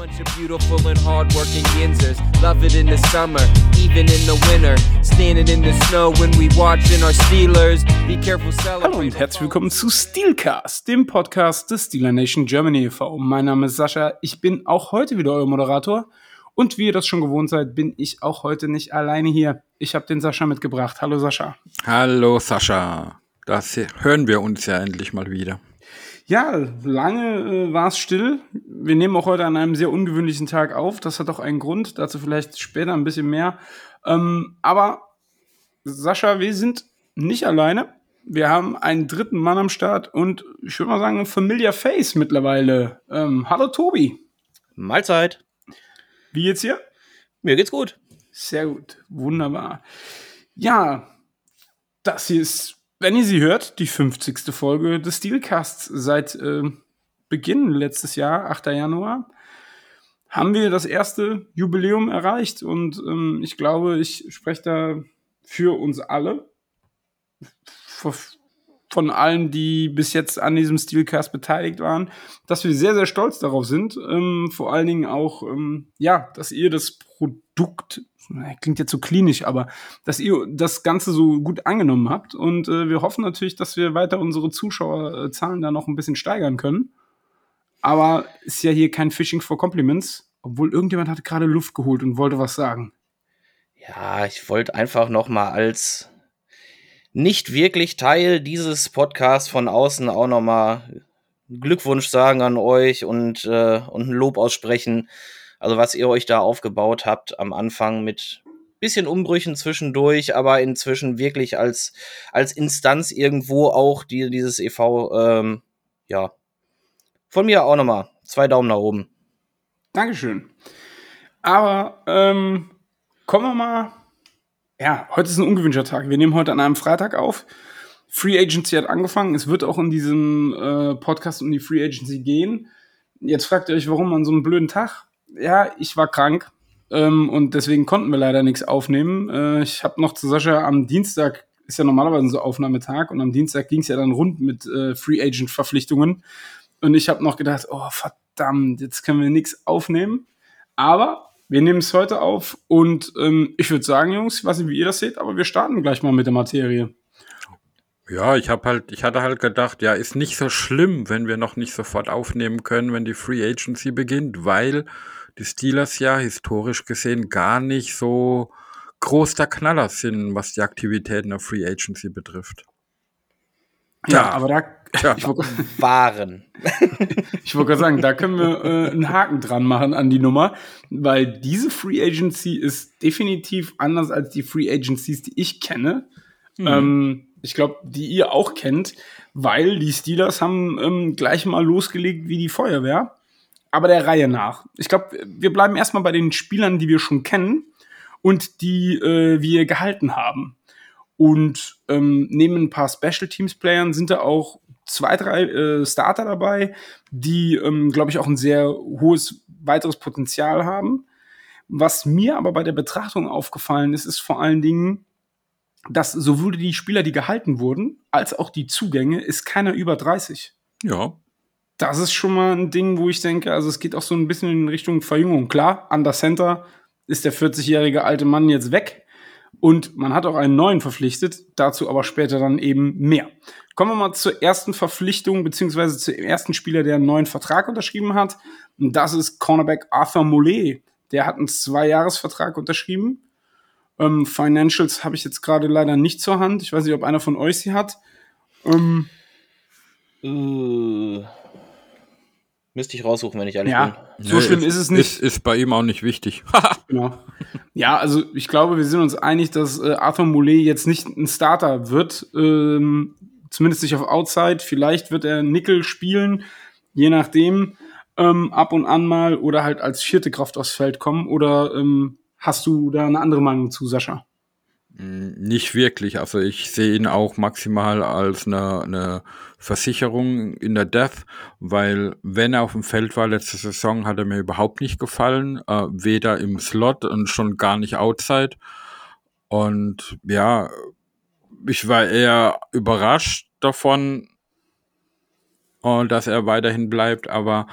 bunch of beautiful and hardworking Yinzers. Love it in the summer, even in the winter. Standing in the snow when we watching our Steelers. Be careful Hallo und herzlich willkommen zu Steelcast, dem Podcast des Steeler Nation Germany e.V. Mein Name ist Sascha, ich bin auch heute wieder euer Moderator. Und wie ihr das schon gewohnt seid, bin ich auch heute nicht alleine hier. Ich habe den Sascha mitgebracht. Hallo Sascha. Hallo Sascha. Das hören wir uns ja endlich mal wieder. Ja, lange äh, war es still. Wir nehmen auch heute an einem sehr ungewöhnlichen Tag auf. Das hat auch einen Grund. Dazu vielleicht später ein bisschen mehr. Ähm, aber Sascha, wir sind nicht alleine. Wir haben einen dritten Mann am Start und ich würde mal sagen, ein familiar Face mittlerweile. Ähm, hallo Tobi. Mahlzeit. Wie geht's dir? Mir geht's gut. Sehr gut. Wunderbar. Ja, das hier ist wenn ihr sie hört, die 50. Folge des Steelcasts seit äh, Beginn letztes Jahr, 8. Januar, haben wir das erste Jubiläum erreicht und ähm, ich glaube, ich spreche da für uns alle, von allen, die bis jetzt an diesem Steelcast beteiligt waren, dass wir sehr, sehr stolz darauf sind. Ähm, vor allen Dingen auch, ähm, ja, dass ihr das Produkt klingt jetzt so klinisch, aber dass ihr das Ganze so gut angenommen habt. Und äh, wir hoffen natürlich, dass wir weiter unsere Zuschauerzahlen da noch ein bisschen steigern können. Aber ist ja hier kein Fishing for Compliments, obwohl irgendjemand hat gerade Luft geholt und wollte was sagen. Ja, ich wollte einfach noch mal als nicht wirklich Teil dieses Podcasts von außen auch noch mal Glückwunsch sagen an euch und, äh, und ein Lob aussprechen also was ihr euch da aufgebaut habt am Anfang mit bisschen Umbrüchen zwischendurch, aber inzwischen wirklich als, als Instanz irgendwo auch die, dieses EV, ähm, ja. Von mir auch nochmal zwei Daumen nach oben. Dankeschön. Aber ähm, kommen wir mal. Ja, heute ist ein ungewöhnlicher Tag. Wir nehmen heute an einem Freitag auf. Free Agency hat angefangen. Es wird auch in diesem äh, Podcast um die Free Agency gehen. Jetzt fragt ihr euch, warum an so einem blöden Tag? Ja, ich war krank ähm, und deswegen konnten wir leider nichts aufnehmen. Äh, ich habe noch zu Sascha am Dienstag, ist ja normalerweise so Aufnahmetag, und am Dienstag ging es ja dann rund mit äh, Free Agent Verpflichtungen. Und ich habe noch gedacht, oh verdammt, jetzt können wir nichts aufnehmen. Aber wir nehmen es heute auf und ähm, ich würde sagen, Jungs, ich weiß nicht, wie ihr das seht, aber wir starten gleich mal mit der Materie. Ja, ich habe halt, ich hatte halt gedacht, ja, ist nicht so schlimm, wenn wir noch nicht sofort aufnehmen können, wenn die Free Agency beginnt, weil die Steelers ja historisch gesehen gar nicht so groß der Knaller sind, was die Aktivitäten der Free Agency betrifft. Ja, ja aber da ja. ich waren. ich wollte gerade sagen, da können wir äh, einen Haken dran machen an die Nummer, weil diese Free Agency ist definitiv anders als die Free Agencies, die ich kenne. Mhm. Ähm, ich glaube, die ihr auch kennt, weil die Steelers haben ähm, gleich mal losgelegt wie die Feuerwehr aber der Reihe nach. Ich glaube, wir bleiben erstmal bei den Spielern, die wir schon kennen und die äh, wir gehalten haben. Und ähm, neben ein paar Special Teams Playern sind da auch zwei, drei äh, Starter dabei, die, ähm, glaube ich, auch ein sehr hohes weiteres Potenzial haben. Was mir aber bei der Betrachtung aufgefallen ist, ist vor allen Dingen, dass sowohl die Spieler, die gehalten wurden, als auch die Zugänge, ist keiner über 30. Ja, das ist schon mal ein Ding, wo ich denke, also es geht auch so ein bisschen in Richtung Verjüngung. Klar, an der Center ist der 40-jährige alte Mann jetzt weg und man hat auch einen neuen verpflichtet, dazu aber später dann eben mehr. Kommen wir mal zur ersten Verpflichtung, beziehungsweise zum ersten Spieler, der einen neuen Vertrag unterschrieben hat. Und das ist Cornerback Arthur Mollet. Der hat einen Zwei-Jahres-Vertrag unterschrieben. Ähm, Financials habe ich jetzt gerade leider nicht zur Hand. Ich weiß nicht, ob einer von euch sie hat. Ähm, uh. Müsste ich raussuchen, wenn ich ehrlich ja, bin. So nee, schlimm ist, ist, es nicht. Ist, ist bei ihm auch nicht wichtig. genau. Ja, also ich glaube, wir sind uns einig, dass äh, Arthur Moulet jetzt nicht ein Starter wird. Ähm, zumindest nicht auf Outside. Vielleicht wird er Nickel spielen, je nachdem, ähm, ab und an mal oder halt als vierte Kraft aufs Feld kommen. Oder ähm, hast du da eine andere Meinung zu, Sascha? Nicht wirklich. Also ich sehe ihn auch maximal als eine, eine Versicherung in der Death, weil wenn er auf dem Feld war letzte Saison, hat er mir überhaupt nicht gefallen. Äh, weder im Slot und schon gar nicht outside. Und ja, ich war eher überrascht davon, äh, dass er weiterhin bleibt, aber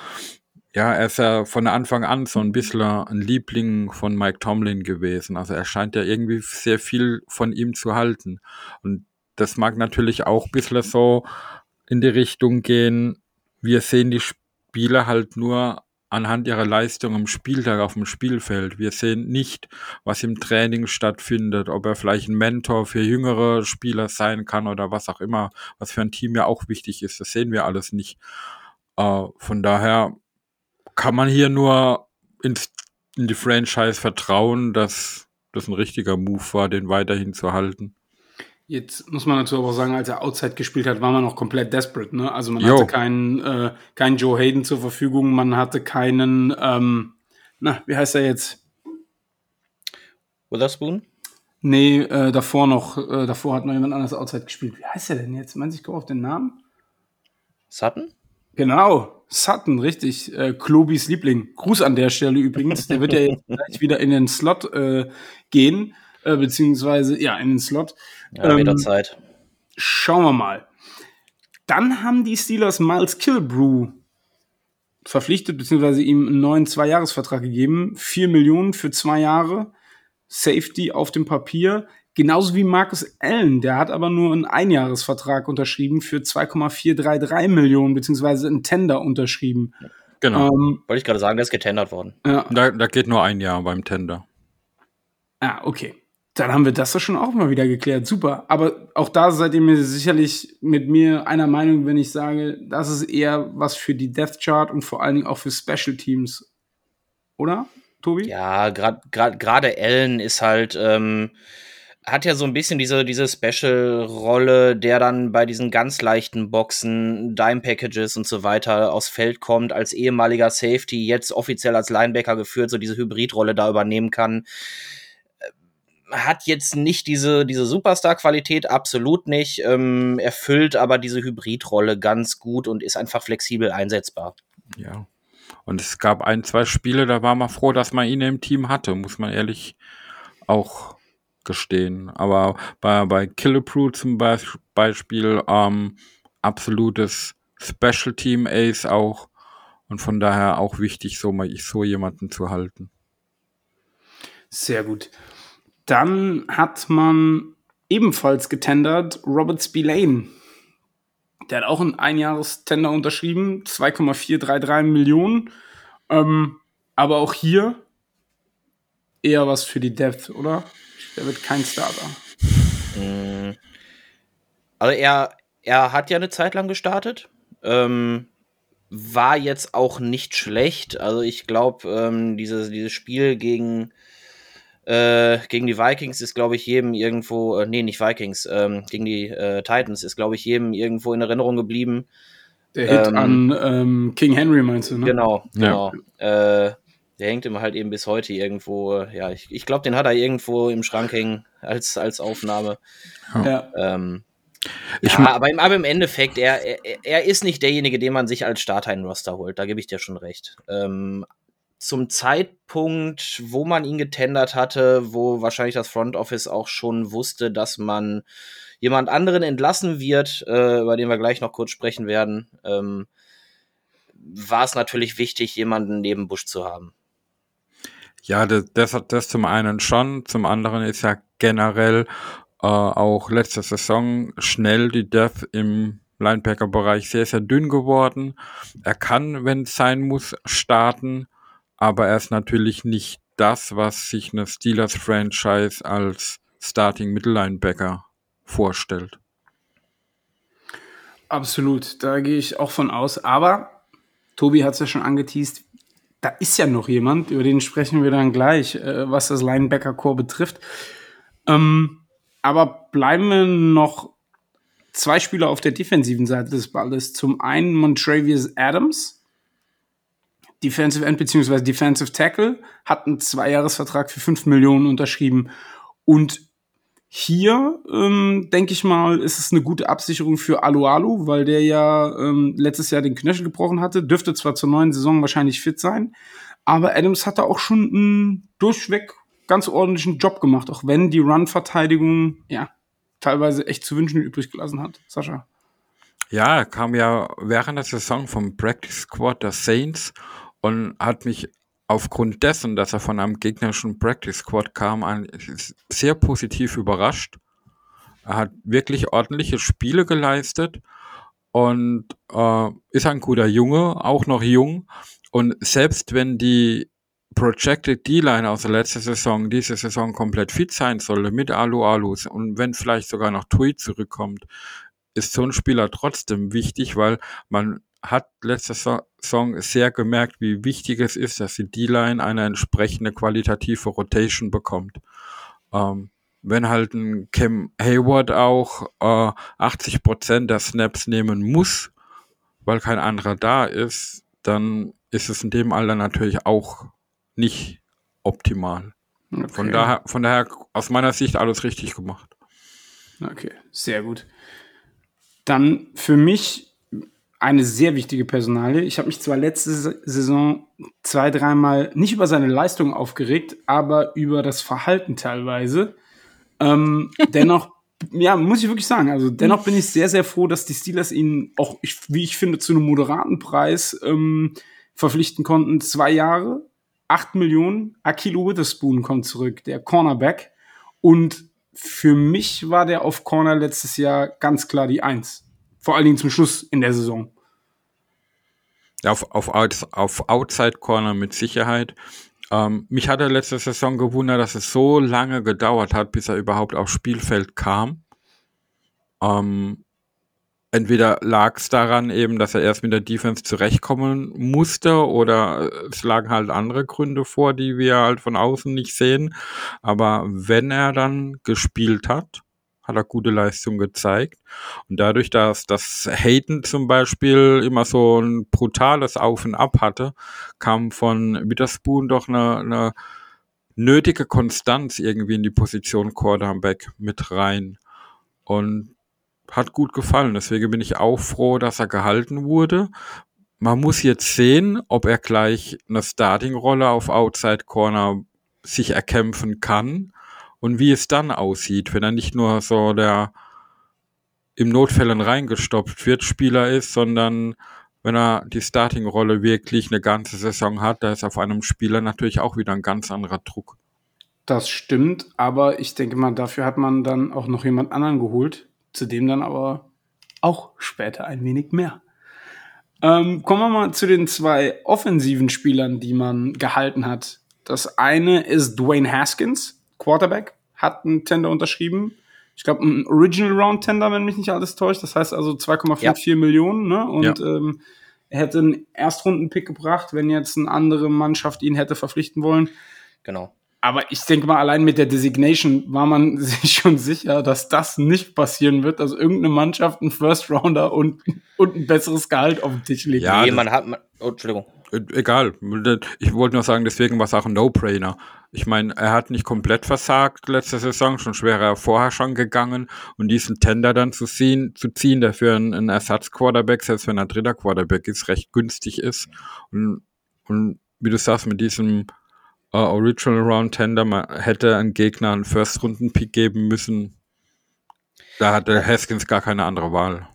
Ja, er ist ja von Anfang an so ein bisschen ein Liebling von Mike Tomlin gewesen. Also er scheint ja irgendwie sehr viel von ihm zu halten. Und das mag natürlich auch ein bisschen so in die Richtung gehen, wir sehen die Spieler halt nur anhand ihrer Leistung am Spieltag auf dem Spielfeld. Wir sehen nicht, was im Training stattfindet, ob er vielleicht ein Mentor für jüngere Spieler sein kann oder was auch immer, was für ein Team ja auch wichtig ist. Das sehen wir alles nicht. Äh, von daher kann man hier nur ins, in die Franchise vertrauen, dass das ein richtiger Move war, den weiterhin zu halten. Jetzt muss man dazu aber sagen, als er Outside gespielt hat, war man noch komplett desperate. Ne? Also man jo. hatte keinen, äh, keinen Joe Hayden zur Verfügung, man hatte keinen, ähm, na, wie heißt er jetzt? Witherspoon? Nee, äh, davor noch, äh, davor hat noch jemand anderes Outside gespielt. Wie heißt er denn jetzt? Meinst du, ich komme auf den Namen? Sutton? Genau, Sutton, richtig. Äh, Klobis Liebling. Gruß an der Stelle übrigens. Der wird ja jetzt gleich wieder in den Slot äh, gehen, äh, beziehungsweise ja, in den Slot. Ja, ähm, wieder Zeit. Schauen wir mal. Dann haben die Steelers Miles Kilbrew verpflichtet, beziehungsweise ihm einen neuen Zwei-Jahres-Vertrag gegeben. Vier Millionen für zwei Jahre. Safety auf dem Papier. Genauso wie Marcus Allen, der hat aber nur einen Einjahresvertrag unterschrieben für 2,433 Millionen, beziehungsweise einen Tender unterschrieben. Genau. Ähm, Wollte ich gerade sagen, der ist getendert worden. Ja. Da, da geht nur ein Jahr beim Tender. Ah, okay. Dann haben wir das doch schon auch mal wieder geklärt. Super. Aber auch da seid ihr mir sicherlich mit mir einer Meinung, wenn ich sage, das ist eher was für die Death Chart und vor allen Dingen auch für Special Teams. Oder, Tobi? Ja, gerade Allen ist halt. Ähm hat ja so ein bisschen diese, diese Special-Rolle, der dann bei diesen ganz leichten Boxen, Dime-Packages und so weiter aufs Feld kommt, als ehemaliger Safety, jetzt offiziell als Linebacker geführt, so diese Hybrid-Rolle da übernehmen kann. Äh, hat jetzt nicht diese, diese Superstar-Qualität, absolut nicht, ähm, erfüllt aber diese Hybrid-Rolle ganz gut und ist einfach flexibel einsetzbar. Ja. Und es gab ein, zwei Spiele, da war man froh, dass man ihn im Team hatte, muss man ehrlich auch gestehen. Aber bei, bei Killebrew zum Beispiel ähm, absolutes Special Team Ace auch und von daher auch wichtig, so mal so jemanden zu halten. Sehr gut. Dann hat man ebenfalls getendert Robert Spillane. Der hat auch einen Einjahrestender unterschrieben, 2,433 Millionen. Ähm, aber auch hier eher was für die Depth, oder? Der wird kein Starter. Mm. Also er, er hat ja eine Zeit lang gestartet. Ähm, war jetzt auch nicht schlecht. Also ich glaube, ähm, dieses, dieses Spiel gegen, äh, gegen die Vikings ist, glaube ich, jedem irgendwo, äh, nee, nicht Vikings, ähm, gegen die äh, Titans ist, glaube ich, jedem irgendwo in Erinnerung geblieben. Der Hit ähm, an ähm, King Henry meinst du, ne? Genau, genau. Ja. Der hängt immer halt eben bis heute irgendwo, ja, ich, ich glaube, den hat er irgendwo im Schrank hängen als, als Aufnahme. Ja. Ähm, ja, aber im, aber im Endeffekt, er, er, er ist nicht derjenige, den man sich als Starter in Roster holt. Da gebe ich dir schon recht. Ähm, zum Zeitpunkt, wo man ihn getendert hatte, wo wahrscheinlich das Front Office auch schon wusste, dass man jemand anderen entlassen wird, äh, über den wir gleich noch kurz sprechen werden, ähm, war es natürlich wichtig, jemanden neben Busch zu haben. Ja, das, das, das zum einen schon, zum anderen ist ja generell äh, auch letzte Saison schnell die Death im Linebacker-Bereich sehr, sehr dünn geworden. Er kann, wenn es sein muss, starten, aber er ist natürlich nicht das, was sich eine Steelers-Franchise als Starting Mittellinebacker vorstellt. Absolut, da gehe ich auch von aus. Aber Tobi hat es ja schon angeteased, da ist ja noch jemand, über den sprechen wir dann gleich, äh, was das Linebacker-Core betrifft. Ähm, aber bleiben wir noch zwei Spieler auf der defensiven Seite des Balles. Zum einen Montravius Adams, Defensive End bzw. Defensive Tackle, hat einen Zweijahresvertrag für 5 Millionen unterschrieben. Und hier, ähm, denke ich mal, ist es eine gute Absicherung für Alualu, weil der ja ähm, letztes Jahr den Knöchel gebrochen hatte. Dürfte zwar zur neuen Saison wahrscheinlich fit sein, aber Adams hat da auch schon einen durchweg ganz ordentlichen Job gemacht, auch wenn die Run-Verteidigung ja teilweise echt zu wünschen übrig gelassen hat. Sascha. Ja, kam ja während der Saison vom Practice Squad der Saints und hat mich aufgrund dessen, dass er von einem gegnerischen Practice Squad kam, sehr positiv überrascht. Er hat wirklich ordentliche Spiele geleistet und äh, ist ein guter Junge, auch noch jung. Und selbst wenn die Projected D-Line aus der letzten Saison diese Saison komplett fit sein sollte mit Alu-Alus und wenn vielleicht sogar noch Tui zurückkommt, ist so ein Spieler trotzdem wichtig, weil man hat letzte Saison sehr gemerkt, wie wichtig es ist, dass die D-Line eine entsprechende qualitative Rotation bekommt. Ähm, wenn halt ein Cam Hayward auch äh, 80 Prozent der Snaps nehmen muss, weil kein anderer da ist, dann ist es in dem Alter natürlich auch nicht optimal. Okay. Von daher, von daher aus meiner Sicht alles richtig gemacht. Okay, sehr gut. Dann für mich eine sehr wichtige Personalie. Ich habe mich zwar letzte Saison zwei, dreimal nicht über seine Leistung aufgeregt, aber über das Verhalten teilweise. Ähm, dennoch, ja, muss ich wirklich sagen, also dennoch bin ich sehr, sehr froh, dass die Steelers ihn auch, ich, wie ich finde, zu einem moderaten Preis ähm, verpflichten konnten. Zwei Jahre, acht Millionen. Akilo Witherspoon kommt zurück, der Cornerback. Und für mich war der auf Corner letztes Jahr ganz klar die Eins. Vor allen Dingen zum Schluss in der Saison. Auf, auf, auf Outside Corner mit Sicherheit. Ähm, mich hat er letzte Saison gewundert, dass es so lange gedauert hat, bis er überhaupt aufs Spielfeld kam. Ähm, entweder lag es daran eben, dass er erst mit der Defense zurechtkommen musste oder es lagen halt andere Gründe vor, die wir halt von außen nicht sehen. Aber wenn er dann gespielt hat, hat er gute Leistung gezeigt. Und dadurch, dass das Hayden zum Beispiel immer so ein brutales Auf und Ab hatte, kam von Witherspoon doch eine, eine nötige Konstanz irgendwie in die Position Quarterback mit rein. Und hat gut gefallen. Deswegen bin ich auch froh, dass er gehalten wurde. Man muss jetzt sehen, ob er gleich eine Starting-Rolle auf Outside Corner sich erkämpfen kann und wie es dann aussieht, wenn er nicht nur so der im Notfällen reingestopft wird Spieler ist, sondern wenn er die Starting-Rolle wirklich eine ganze Saison hat, da ist auf einem Spieler natürlich auch wieder ein ganz anderer Druck. Das stimmt, aber ich denke mal, dafür hat man dann auch noch jemand anderen geholt, zu dem dann aber auch später ein wenig mehr. Ähm, kommen wir mal zu den zwei offensiven Spielern, die man gehalten hat. Das eine ist Dwayne Haskins, Quarterback, hat einen Tender unterschrieben. Ich glaube, ein Original Round Tender, wenn mich nicht alles täuscht. Das heißt also 2,54 ja. Millionen. Ne? Und ja. ähm, er hätte einen Erstrunden-Pick gebracht, wenn jetzt eine andere Mannschaft ihn hätte verpflichten wollen. Genau. Aber ich denke mal, allein mit der Designation war man sich schon sicher, dass das nicht passieren wird, dass irgendeine Mannschaft einen First Rounder und, und ein besseres Gehalt auf den Tisch legt. Ja, nee, man hat, oh, Entschuldigung. Äh, egal. Ich wollte nur sagen, deswegen war es auch ein No-Brainer. Ich meine, er hat nicht komplett versagt letzte Saison, schon schwerer er vorher schon gegangen und diesen Tender dann zu ziehen, zu ziehen, der für einen, einen Ersatz-Quarterback, selbst wenn er dritter Quarterback ist, recht günstig ist. Und, und wie du sagst, mit diesem uh, Original Round Tender man hätte ein Gegner einen First-Runden-Pick geben müssen. Da hatte Haskins gar keine andere Wahl.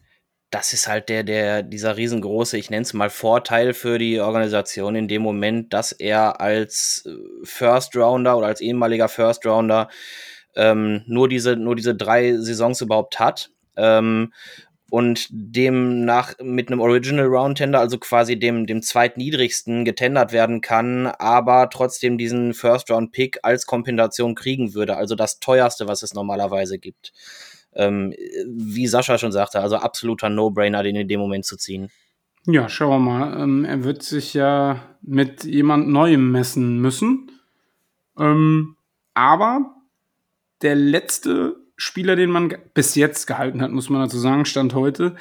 Das ist halt der, der, dieser riesengroße, ich nenne es mal Vorteil für die Organisation in dem Moment, dass er als äh, First Rounder oder als ehemaliger First Rounder ähm, nur diese, nur diese drei Saisons überhaupt hat. Ähm, und demnach mit einem Original Round Tender, also quasi dem, dem zweitniedrigsten getendert werden kann, aber trotzdem diesen First Round Pick als Kompensation kriegen würde, also das teuerste, was es normalerweise gibt. Ähm, wie Sascha schon sagte, also absoluter No-Brainer, den in dem Moment zu ziehen. Ja, schauen wir mal. Ähm, er wird sich ja mit jemand Neuem messen müssen. Ähm, aber der letzte Spieler, den man bis jetzt gehalten hat, muss man dazu sagen, Stand heute,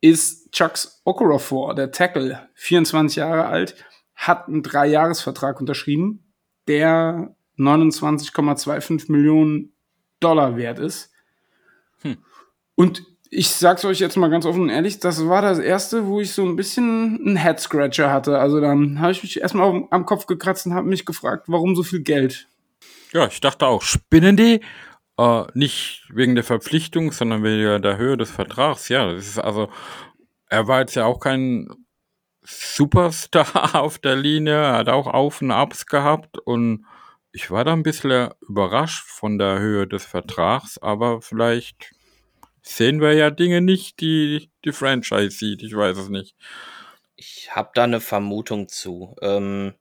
ist Chucks Okorafor, der Tackle, 24 Jahre alt, hat einen Dreijahresvertrag unterschrieben, der 29,25 Millionen Dollar wert ist. Und ich sag's euch jetzt mal ganz offen und ehrlich, das war das erste, wo ich so ein bisschen einen Head Scratcher hatte. Also dann habe ich mich erstmal am Kopf gekratzt und habe mich gefragt, warum so viel Geld? Ja, ich dachte auch, spinnen die? Äh, nicht wegen der Verpflichtung, sondern wegen der Höhe des Vertrags. Ja, das ist also, er war jetzt ja auch kein Superstar auf der Linie, hat auch Auf und Abs gehabt und ich war da ein bisschen überrascht von der Höhe des Vertrags, aber vielleicht sehen wir ja Dinge nicht, die die Franchise sieht. Ich weiß es nicht. Ich habe da eine Vermutung zu. Ähm,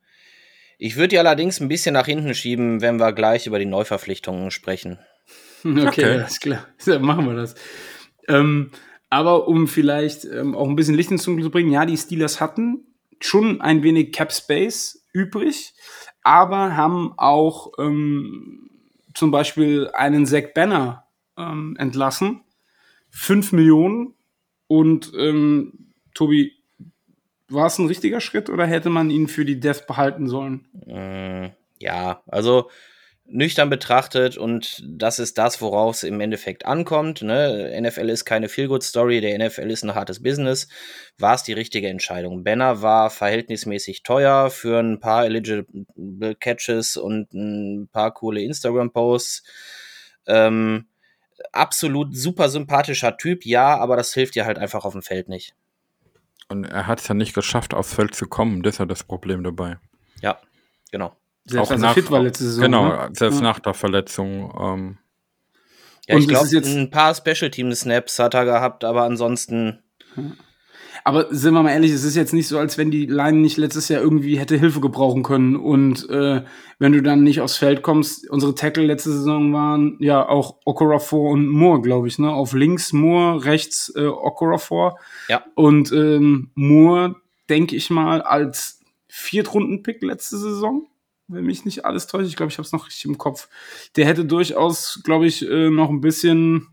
ich würde die allerdings ein bisschen nach hinten schieben, wenn wir gleich über die Neuverpflichtungen sprechen. Okay, okay. alles klar. Ja, machen wir das. Ähm, aber um vielleicht ähm, auch ein bisschen Licht ins Dunkel zu bringen, ja, die Steelers hatten schon ein wenig Cap Space übrig, aber haben auch ähm, zum Beispiel einen Zack Banner ähm, entlassen. Fünf Millionen. Und ähm, Tobi, war es ein richtiger Schritt oder hätte man ihn für die Death behalten sollen? Mm, ja, also nüchtern betrachtet und das ist das, worauf es im Endeffekt ankommt. Ne? NFL ist keine Feel-Good-Story, der NFL ist ein hartes Business. War es die richtige Entscheidung? Banner war verhältnismäßig teuer für ein paar eligible Catches und ein paar coole Instagram-Posts. Ähm, absolut super sympathischer Typ, ja, aber das hilft dir halt einfach auf dem Feld nicht. Und er hat es ja nicht geschafft, aufs Feld zu kommen. Das ist ja das Problem dabei. Ja, genau. Selbst auch nach, fit war letzte Saison. Genau, ne? selbst ja. nach der Verletzung. Ähm. Ja, ich glaube, ein paar Special Team Snaps hat er gehabt, aber ansonsten. Aber sind wir mal ehrlich, es ist jetzt nicht so, als wenn die Line nicht letztes Jahr irgendwie hätte Hilfe gebrauchen können. Und äh, wenn du dann nicht aufs Feld kommst, unsere Tackle letzte Saison waren ja auch Okorafor und Moore, glaube ich, ne? Auf links Moore, rechts äh, Okorafor. Ja. Und ähm, Moore, denke ich mal, als Viertrunden-Pick letzte Saison wenn mich nicht alles täuscht. Ich glaube, ich habe es noch richtig im Kopf. Der hätte durchaus, glaube ich, äh, noch ein bisschen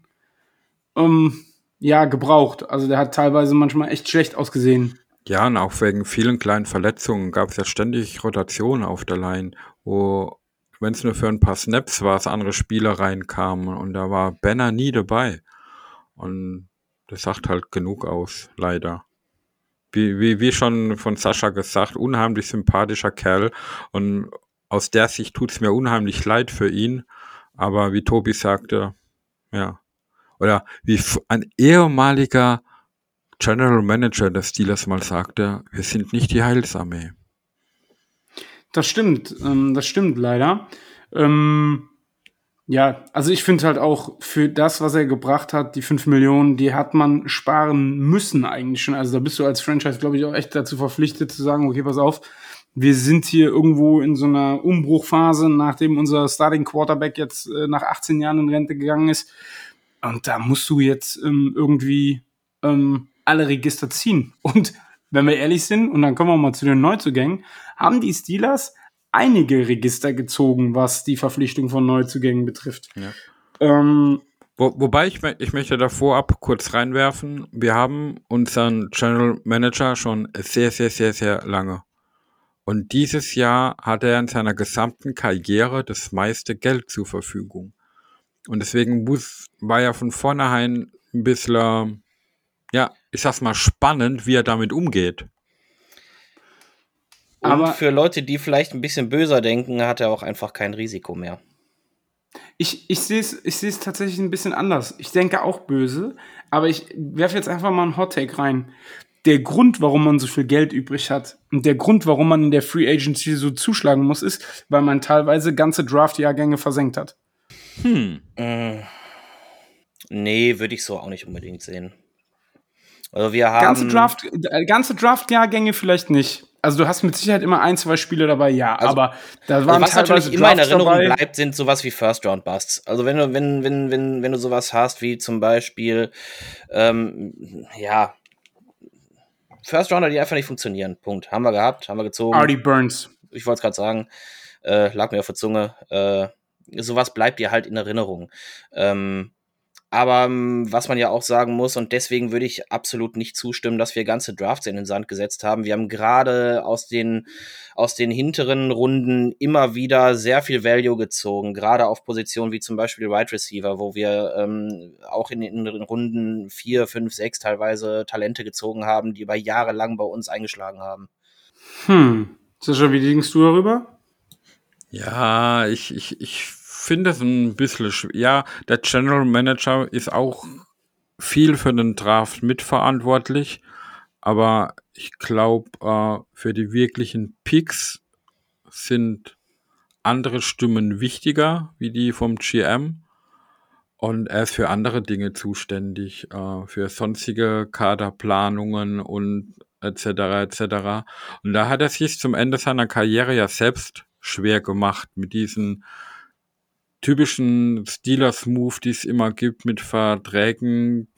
ähm, ja, gebraucht. Also der hat teilweise manchmal echt schlecht ausgesehen. Ja, und auch wegen vielen kleinen Verletzungen gab es ja ständig Rotationen auf der Line, wo, wenn es nur für ein paar Snaps war, es andere Spieler reinkamen und da war Banner nie dabei. Und das sagt halt genug aus, leider. Wie, wie, wie schon von Sascha gesagt, unheimlich sympathischer Kerl und aus der Sicht tut es mir unheimlich leid für ihn. Aber wie Tobi sagte, ja, oder wie ein ehemaliger General Manager des Steelers mal sagte, wir sind nicht die Heilsarmee. Das stimmt, ähm, das stimmt leider. Ähm, ja, also ich finde halt auch für das, was er gebracht hat, die 5 Millionen, die hat man sparen müssen eigentlich schon. Also da bist du als Franchise, glaube ich, auch echt dazu verpflichtet zu sagen, okay, pass auf, wir sind hier irgendwo in so einer Umbruchphase, nachdem unser Starting Quarterback jetzt äh, nach 18 Jahren in Rente gegangen ist. Und da musst du jetzt ähm, irgendwie ähm, alle Register ziehen. Und wenn wir ehrlich sind, und dann kommen wir mal zu den Neuzugängen, haben die Steelers einige Register gezogen, was die Verpflichtung von Neuzugängen betrifft. Ja. Ähm, Wo, wobei ich, ich möchte da vorab kurz reinwerfen, wir haben unseren General Manager schon sehr, sehr, sehr, sehr lange. Und dieses Jahr hat er in seiner gesamten Karriere das meiste Geld zur Verfügung. Und deswegen muss, war ja von vornherein ein bisschen, ja, ich sag's mal, spannend, wie er damit umgeht. Und Aber für Leute, die vielleicht ein bisschen böser denken, hat er auch einfach kein Risiko mehr. Ich, ich sehe es ich tatsächlich ein bisschen anders. Ich denke auch böse, aber ich werfe jetzt einfach mal einen Hot Take rein der Grund, warum man so viel Geld übrig hat und der Grund, warum man in der Free Agency so zuschlagen muss, ist, weil man teilweise ganze Draft-Jahrgänge versenkt hat. Hm. Äh, nee, würde ich so auch nicht unbedingt sehen. Also wir haben ganze Draft, äh, ganze Draft-Jahrgänge vielleicht nicht. Also du hast mit Sicherheit immer ein, zwei Spiele dabei, ja, also, aber da waren also was natürlich immer in Erinnerung dabei. bleibt, sind sowas wie First Round Busts. Also wenn du wenn wenn wenn wenn du sowas hast wie zum Beispiel ähm, ja First Rounder, die einfach nicht funktionieren. Punkt. Haben wir gehabt, haben wir gezogen. Artie Burns. Ich wollte es gerade sagen. Äh, lag mir auf der Zunge. Äh, sowas bleibt dir halt in Erinnerung. Ähm, aber ähm, was man ja auch sagen muss, und deswegen würde ich absolut nicht zustimmen, dass wir ganze Drafts in den Sand gesetzt haben. Wir haben gerade aus den, aus den hinteren Runden immer wieder sehr viel Value gezogen, gerade auf Positionen wie zum Beispiel Wide Receiver, wo wir ähm, auch in den Runden vier, fünf, sechs teilweise Talente gezogen haben, die über Jahre lang bei uns eingeschlagen haben. Hm. Sascha, wie denkst du darüber? Ja, ich, ich, ich finde es ein bisschen schwer. Ja, der General Manager ist auch viel für den Draft mitverantwortlich, Aber ich glaube, äh, für die wirklichen Picks sind andere Stimmen wichtiger, wie die vom GM. Und er ist für andere Dinge zuständig, äh, für sonstige Kaderplanungen und etc. etc. Und da hat er sich zum Ende seiner Karriere ja selbst schwer gemacht mit diesen typischen Steelers-Move, die es immer gibt, mit Verträgen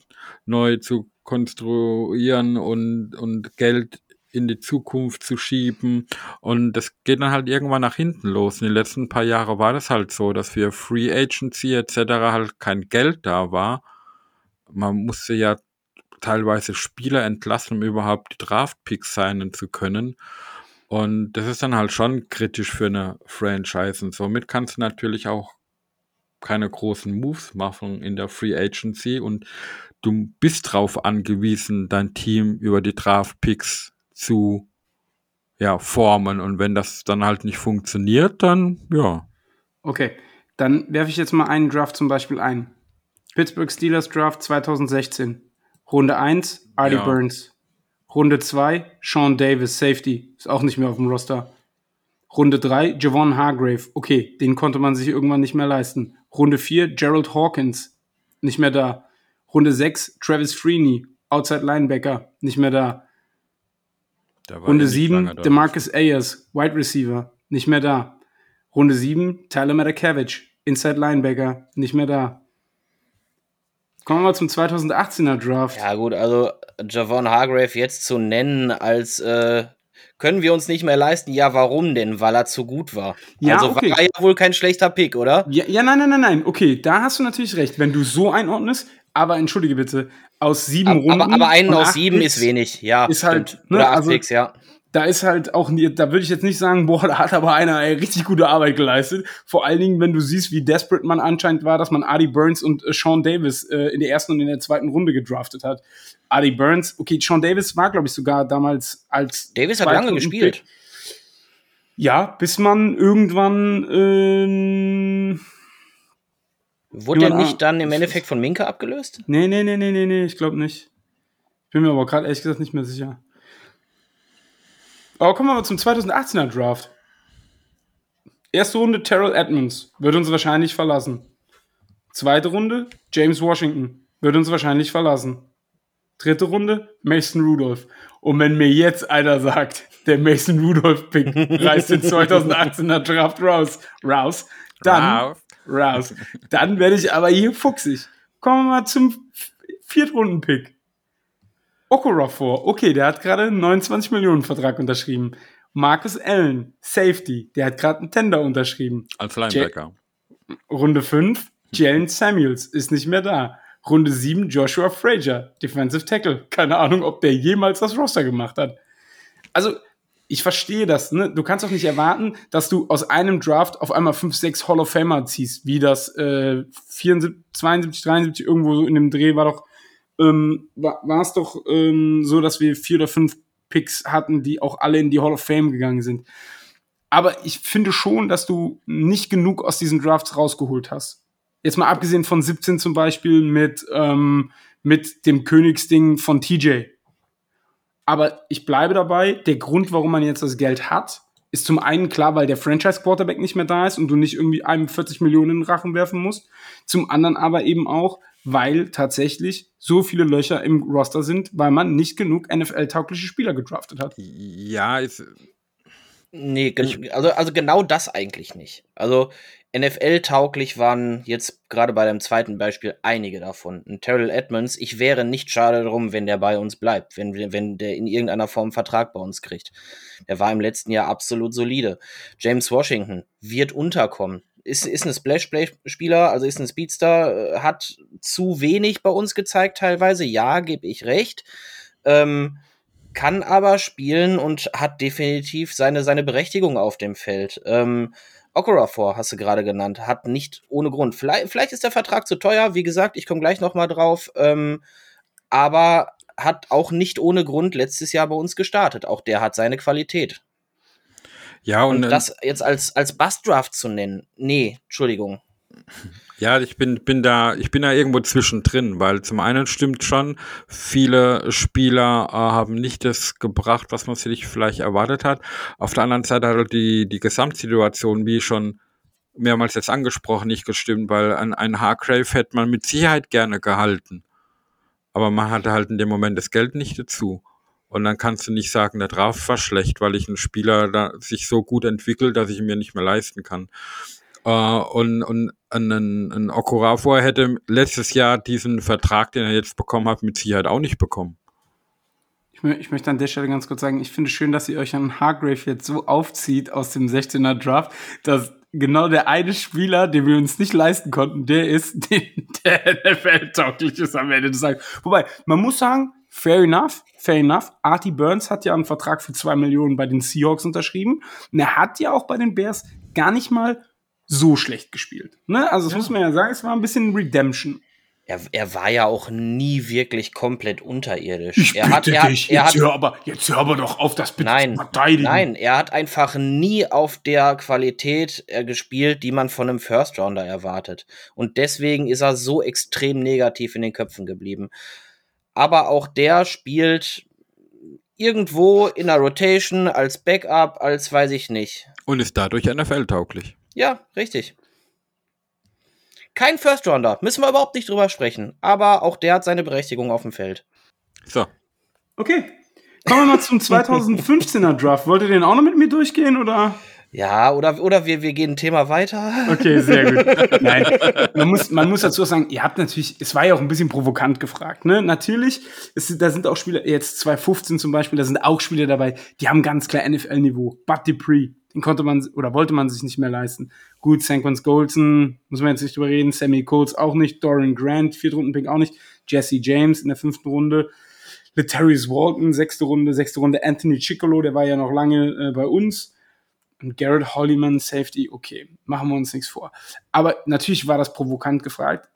neu zu konstruieren und, und Geld in die Zukunft zu schieben. Und das geht dann halt irgendwann nach hinten los. In den letzten paar Jahren war das halt so, dass für Free Agency etc. halt kein Geld da war. Man musste ja teilweise Spieler entlassen, um überhaupt die Draft-Picks sein zu können. Und das ist dann halt schon kritisch für eine Franchise. Und somit kannst du natürlich auch keine großen Moves machen in der Free Agency und du bist darauf angewiesen, dein Team über die Draft-Picks zu ja, formen. Und wenn das dann halt nicht funktioniert, dann ja. Okay, dann werfe ich jetzt mal einen Draft zum Beispiel ein. Pittsburgh Steelers Draft 2016. Runde 1, Artie ja. Burns. Runde 2, Sean Davis, Safety. Ist auch nicht mehr auf dem Roster. Runde 3, Javon Hargrave. Okay, den konnte man sich irgendwann nicht mehr leisten. Runde 4, Gerald Hawkins. Nicht mehr da. Runde 6, Travis Freeney. Outside Linebacker. Nicht mehr da. Runde 7, DeMarcus Ayers. Wide Receiver. Nicht mehr da. Runde 7, Tyler Matakevich. Inside Linebacker. Nicht mehr da. Kommen wir mal zum 2018er Draft. Ja, gut, also Javon Hargrave jetzt zu nennen als äh, können wir uns nicht mehr leisten. Ja, warum denn? Weil er zu gut war. Ja, also okay. war er ja wohl kein schlechter Pick, oder? Ja, ja, nein, nein, nein, nein. Okay, da hast du natürlich recht. Wenn du so einordnest, aber entschuldige bitte, aus sieben aber, Runden. Aber, aber einen aus sieben Picks ist wenig, ja. Ist halt, ne, Oder acht also, Picks, ja da ist halt auch, da würde ich jetzt nicht sagen, boah, da hat aber einer ey, richtig gute Arbeit geleistet. Vor allen Dingen, wenn du siehst, wie desperate man anscheinend war, dass man Adi Burns und äh, Sean Davis äh, in der ersten und in der zweiten Runde gedraftet hat. Adi Burns, okay, Sean Davis war, glaube ich, sogar damals als. Davis hat lange gespielt. Ja, bis man irgendwann. Ähm, Wurde der nicht dann im Endeffekt von Minka abgelöst? Nee, nee, nee, nee, nee, nee, ich glaube nicht. Bin mir aber gerade ehrlich gesagt nicht mehr sicher. Aber kommen wir mal zum 2018er Draft. Erste Runde Terrell Edmonds wird uns wahrscheinlich verlassen. Zweite Runde James Washington wird uns wahrscheinlich verlassen. Dritte Runde Mason Rudolph. Und wenn mir jetzt einer sagt, der Mason Rudolph Pick reißt den 2018er Draft raus, raus, dann raus, dann werde ich aber hier fuchsig. Kommen wir mal zum Viertrunden Pick. Okorafor, okay, der hat gerade einen 29 Millionen Vertrag unterschrieben. Marcus Allen, Safety, der hat gerade einen Tender unterschrieben. Als Linebacker. J Runde 5, Jalen Samuels ist nicht mehr da. Runde 7, Joshua Frazier, Defensive Tackle. Keine Ahnung, ob der jemals das Roster gemacht hat. Also, ich verstehe das, ne? Du kannst doch nicht erwarten, dass du aus einem Draft auf einmal 5, 6 Hall of Famer ziehst, wie das äh, 74, 72, 73 irgendwo so in dem Dreh war doch ähm, war es doch ähm, so, dass wir vier oder fünf Picks hatten, die auch alle in die Hall of Fame gegangen sind. Aber ich finde schon, dass du nicht genug aus diesen Drafts rausgeholt hast. Jetzt mal abgesehen von 17 zum Beispiel mit, ähm, mit dem Königsding von TJ. Aber ich bleibe dabei, der Grund, warum man jetzt das Geld hat, ist zum einen klar, weil der Franchise-Quarterback nicht mehr da ist und du nicht irgendwie einem 40 Millionen in den Rachen werfen musst. Zum anderen aber eben auch, weil tatsächlich so viele Löcher im Roster sind, weil man nicht genug NFL-taugliche Spieler gedraftet hat. Ja, ist. Nee, also, also genau das eigentlich nicht. Also NFL-tauglich waren jetzt gerade bei dem zweiten Beispiel einige davon. Ein Terrell Edmonds, ich wäre nicht schade darum, wenn der bei uns bleibt, wenn, wenn der in irgendeiner Form einen Vertrag bei uns kriegt. Der war im letzten Jahr absolut solide. James Washington wird unterkommen ist, ist ein Splash-Spieler, also ist ein Speedster, äh, hat zu wenig bei uns gezeigt teilweise, ja, gebe ich recht. Ähm, kann aber spielen und hat definitiv seine, seine Berechtigung auf dem Feld. Ähm, Okorafor hast du gerade genannt, hat nicht ohne Grund. Vielleicht, vielleicht ist der Vertrag zu teuer, wie gesagt, ich komme gleich nochmal drauf. Ähm, aber hat auch nicht ohne Grund letztes Jahr bei uns gestartet. Auch der hat seine Qualität. Ja, und, und das jetzt als, als Bust-Draft zu nennen, nee, Entschuldigung. Ja, ich bin, bin da, ich bin da irgendwo zwischendrin, weil zum einen stimmt schon, viele Spieler äh, haben nicht das gebracht, was man sich vielleicht erwartet hat. Auf der anderen Seite hat halt die, die Gesamtsituation, wie schon mehrmals jetzt angesprochen, nicht gestimmt, weil an einen Hargrave hätte man mit Sicherheit gerne gehalten. Aber man hatte halt in dem Moment das Geld nicht dazu. Und dann kannst du nicht sagen, der Draft war schlecht, weil ich einen Spieler da sich so gut entwickelt, dass ich ihn mir nicht mehr leisten kann. Äh, und und ein, ein Okorafor hätte letztes Jahr diesen Vertrag, den er jetzt bekommen hat, mit Sicherheit auch nicht bekommen. Ich, ich möchte an der Stelle ganz kurz sagen, ich finde es schön, dass ihr euch an Hargrave jetzt so aufzieht aus dem 16er Draft, dass genau der eine Spieler, den wir uns nicht leisten konnten, der ist, der NFL-tauglich ist am Ende des Tages. Wobei, man muss sagen, fair enough, fair enough. Artie Burns hat ja einen Vertrag für zwei Millionen bei den Seahawks unterschrieben. Und er hat ja auch bei den Bears gar nicht mal so schlecht gespielt. Ne? Also das ja. muss man ja sagen, es war ein bisschen Redemption. Er, er war ja auch nie wirklich komplett unterirdisch. Ich er bitte hat, er, dich, er jetzt, hat, hör aber, jetzt hör aber doch auf, das bitte nein, zu verteidigen. Nein, er hat einfach nie auf der Qualität äh, gespielt, die man von einem First Rounder erwartet. Und deswegen ist er so extrem negativ in den Köpfen geblieben. Aber auch der spielt irgendwo in der Rotation als Backup, als weiß ich nicht. Und ist dadurch NFL-tauglich. Ja, richtig. Kein First Rounder, müssen wir überhaupt nicht drüber sprechen. Aber auch der hat seine Berechtigung auf dem Feld. So. Okay. Kommen wir mal zum 2015er Draft. Wollt ihr den auch noch mit mir durchgehen oder? Ja, oder, oder wir, wir gehen ein Thema weiter. Okay, sehr gut. Nein, man muss, man muss dazu sagen, ihr habt natürlich, es war ja auch ein bisschen provokant gefragt, ne? Natürlich, es, da sind auch Spieler, jetzt 2015 zum Beispiel, da sind auch Spieler dabei, die haben ganz klar NFL-Niveau. Bud Dupree, den konnte man oder wollte man sich nicht mehr leisten. Gut, Sanquons Golson, muss man jetzt nicht drüber reden, Sammy Coates auch nicht, Dorian Grant, Viertrunden-Pick auch nicht, Jesse James in der fünften Runde, Letarius Walton, sechste Runde, sechste Runde, Anthony Chicolo, der war ja noch lange äh, bei uns. Und Garrett Hollyman, Safety, okay, machen wir uns nichts vor. Aber natürlich war das provokant gefragt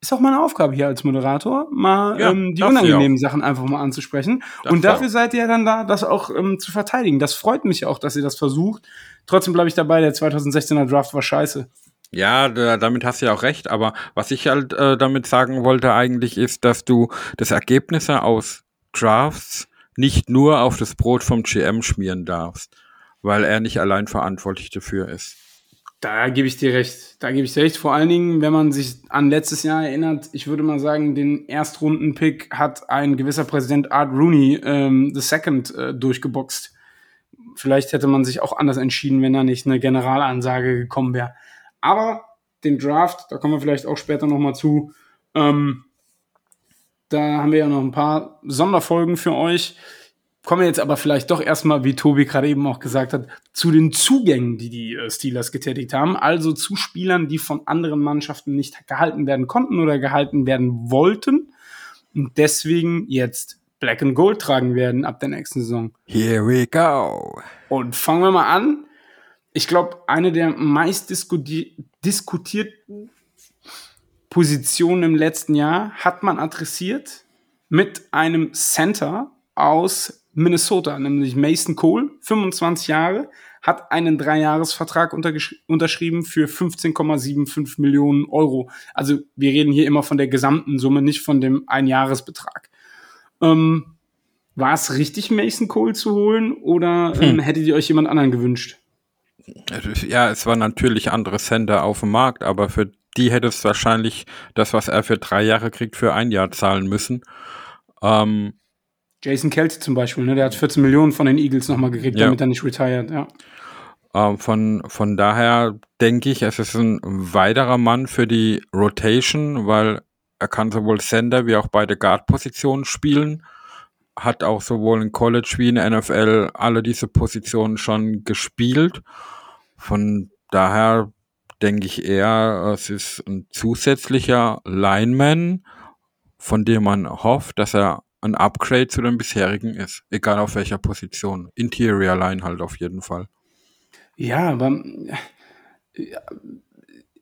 ist auch meine Aufgabe hier als Moderator, mal ja, ähm, die unangenehmen Sachen einfach mal anzusprechen. Darf und dafür seid ihr dann da, das auch ähm, zu verteidigen. Das freut mich auch, dass ihr das versucht. Trotzdem bleibe ich dabei, der 2016er Draft war scheiße. Ja, da, damit hast du ja auch recht, aber was ich halt äh, damit sagen wollte eigentlich ist, dass du das Ergebnisse aus Drafts nicht nur auf das Brot vom GM schmieren darfst, weil er nicht allein verantwortlich dafür ist. Da gebe ich dir recht. Da gebe ich dir recht. Vor allen Dingen, wenn man sich an letztes Jahr erinnert, ich würde mal sagen, den Erstrunden-Pick hat ein gewisser Präsident Art Rooney ähm, the Second äh, durchgeboxt. Vielleicht hätte man sich auch anders entschieden, wenn da nicht eine Generalansage gekommen wäre. Aber den Draft, da kommen wir vielleicht auch später nochmal zu. Ähm, da haben wir ja noch ein paar Sonderfolgen für euch. Kommen wir jetzt aber vielleicht doch erstmal, wie Tobi gerade eben auch gesagt hat, zu den Zugängen, die die äh, Steelers getätigt haben. Also zu Spielern, die von anderen Mannschaften nicht gehalten werden konnten oder gehalten werden wollten. Und deswegen jetzt Black and Gold tragen werden ab der nächsten Saison. Here we go. Und fangen wir mal an. Ich glaube, eine der meist diskutierten Positionen im letzten Jahr hat man adressiert mit einem Center aus Minnesota, nämlich Mason Cole, 25 Jahre, hat einen Dreijahresvertrag unterschrieben für 15,75 Millionen Euro. Also wir reden hier immer von der gesamten Summe, nicht von dem Einjahresbetrag. Ähm, war es richtig, Mason Cole zu holen oder ähm, hm. hättet ihr euch jemand anderen gewünscht? Ja, es war natürlich andere Sender auf dem Markt, aber für die hätte es wahrscheinlich das, was er für drei Jahre kriegt, für ein Jahr zahlen müssen. Ähm, Jason Kelsey zum Beispiel, ne? der hat 14 Millionen von den Eagles nochmal gekriegt, ja. damit er nicht retired, ja. Ähm, von, von daher denke ich, es ist ein weiterer Mann für die Rotation, weil er kann sowohl Sender wie auch beide Guard-Positionen spielen. Hat auch sowohl in College wie in NFL alle diese Positionen schon gespielt. Von daher denke ich eher, es ist ein zusätzlicher Lineman, von dem man hofft, dass er ein Upgrade zu dem bisherigen ist. Egal auf welcher Position. Interior Line halt auf jeden Fall. Ja, aber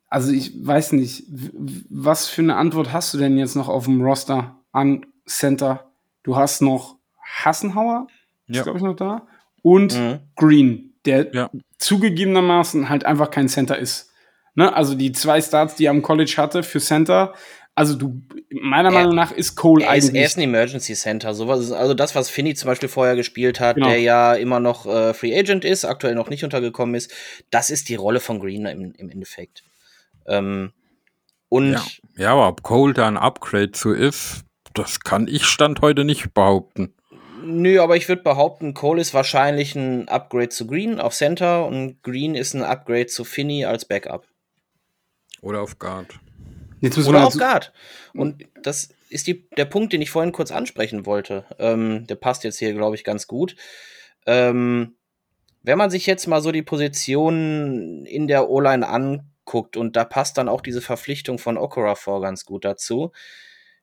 also ich weiß nicht, was für eine Antwort hast du denn jetzt noch auf dem Roster an Center? Du hast noch Hassenhauer, ja. ist glaube ich noch da, und mhm. Green, der ja. zugegebenermaßen halt einfach kein Center ist. Ne? Also die zwei Starts, die er am College hatte für Center, also du, meiner Meinung nach ist Cole er ist, eigentlich. er ist ein Emergency Center. Sowas, also das, was Finney zum Beispiel vorher gespielt hat, Genau. der ja immer noch äh, Free Agent ist, aktuell noch nicht untergekommen ist, das ist die Rolle von Green im, im Endeffekt. Ähm, und Ja. ja, aber ob Cole da ein Upgrade zu ist, das kann ich Stand heute nicht behaupten. Nö, aber ich würde behaupten, Cole ist wahrscheinlich ein Upgrade zu Green auf Center und Green ist ein Upgrade zu Finney als Backup. Oder auf Guard. Jetzt müssen Oder wir auf Guard. Und das ist die, der Punkt, den ich vorhin kurz ansprechen wollte. Ähm, der passt jetzt hier, glaube ich, ganz gut. Ähm, wenn man sich jetzt mal so die Positionen in der O-Line anguckt, und da passt dann auch diese Verpflichtung von Okora vor ganz gut dazu,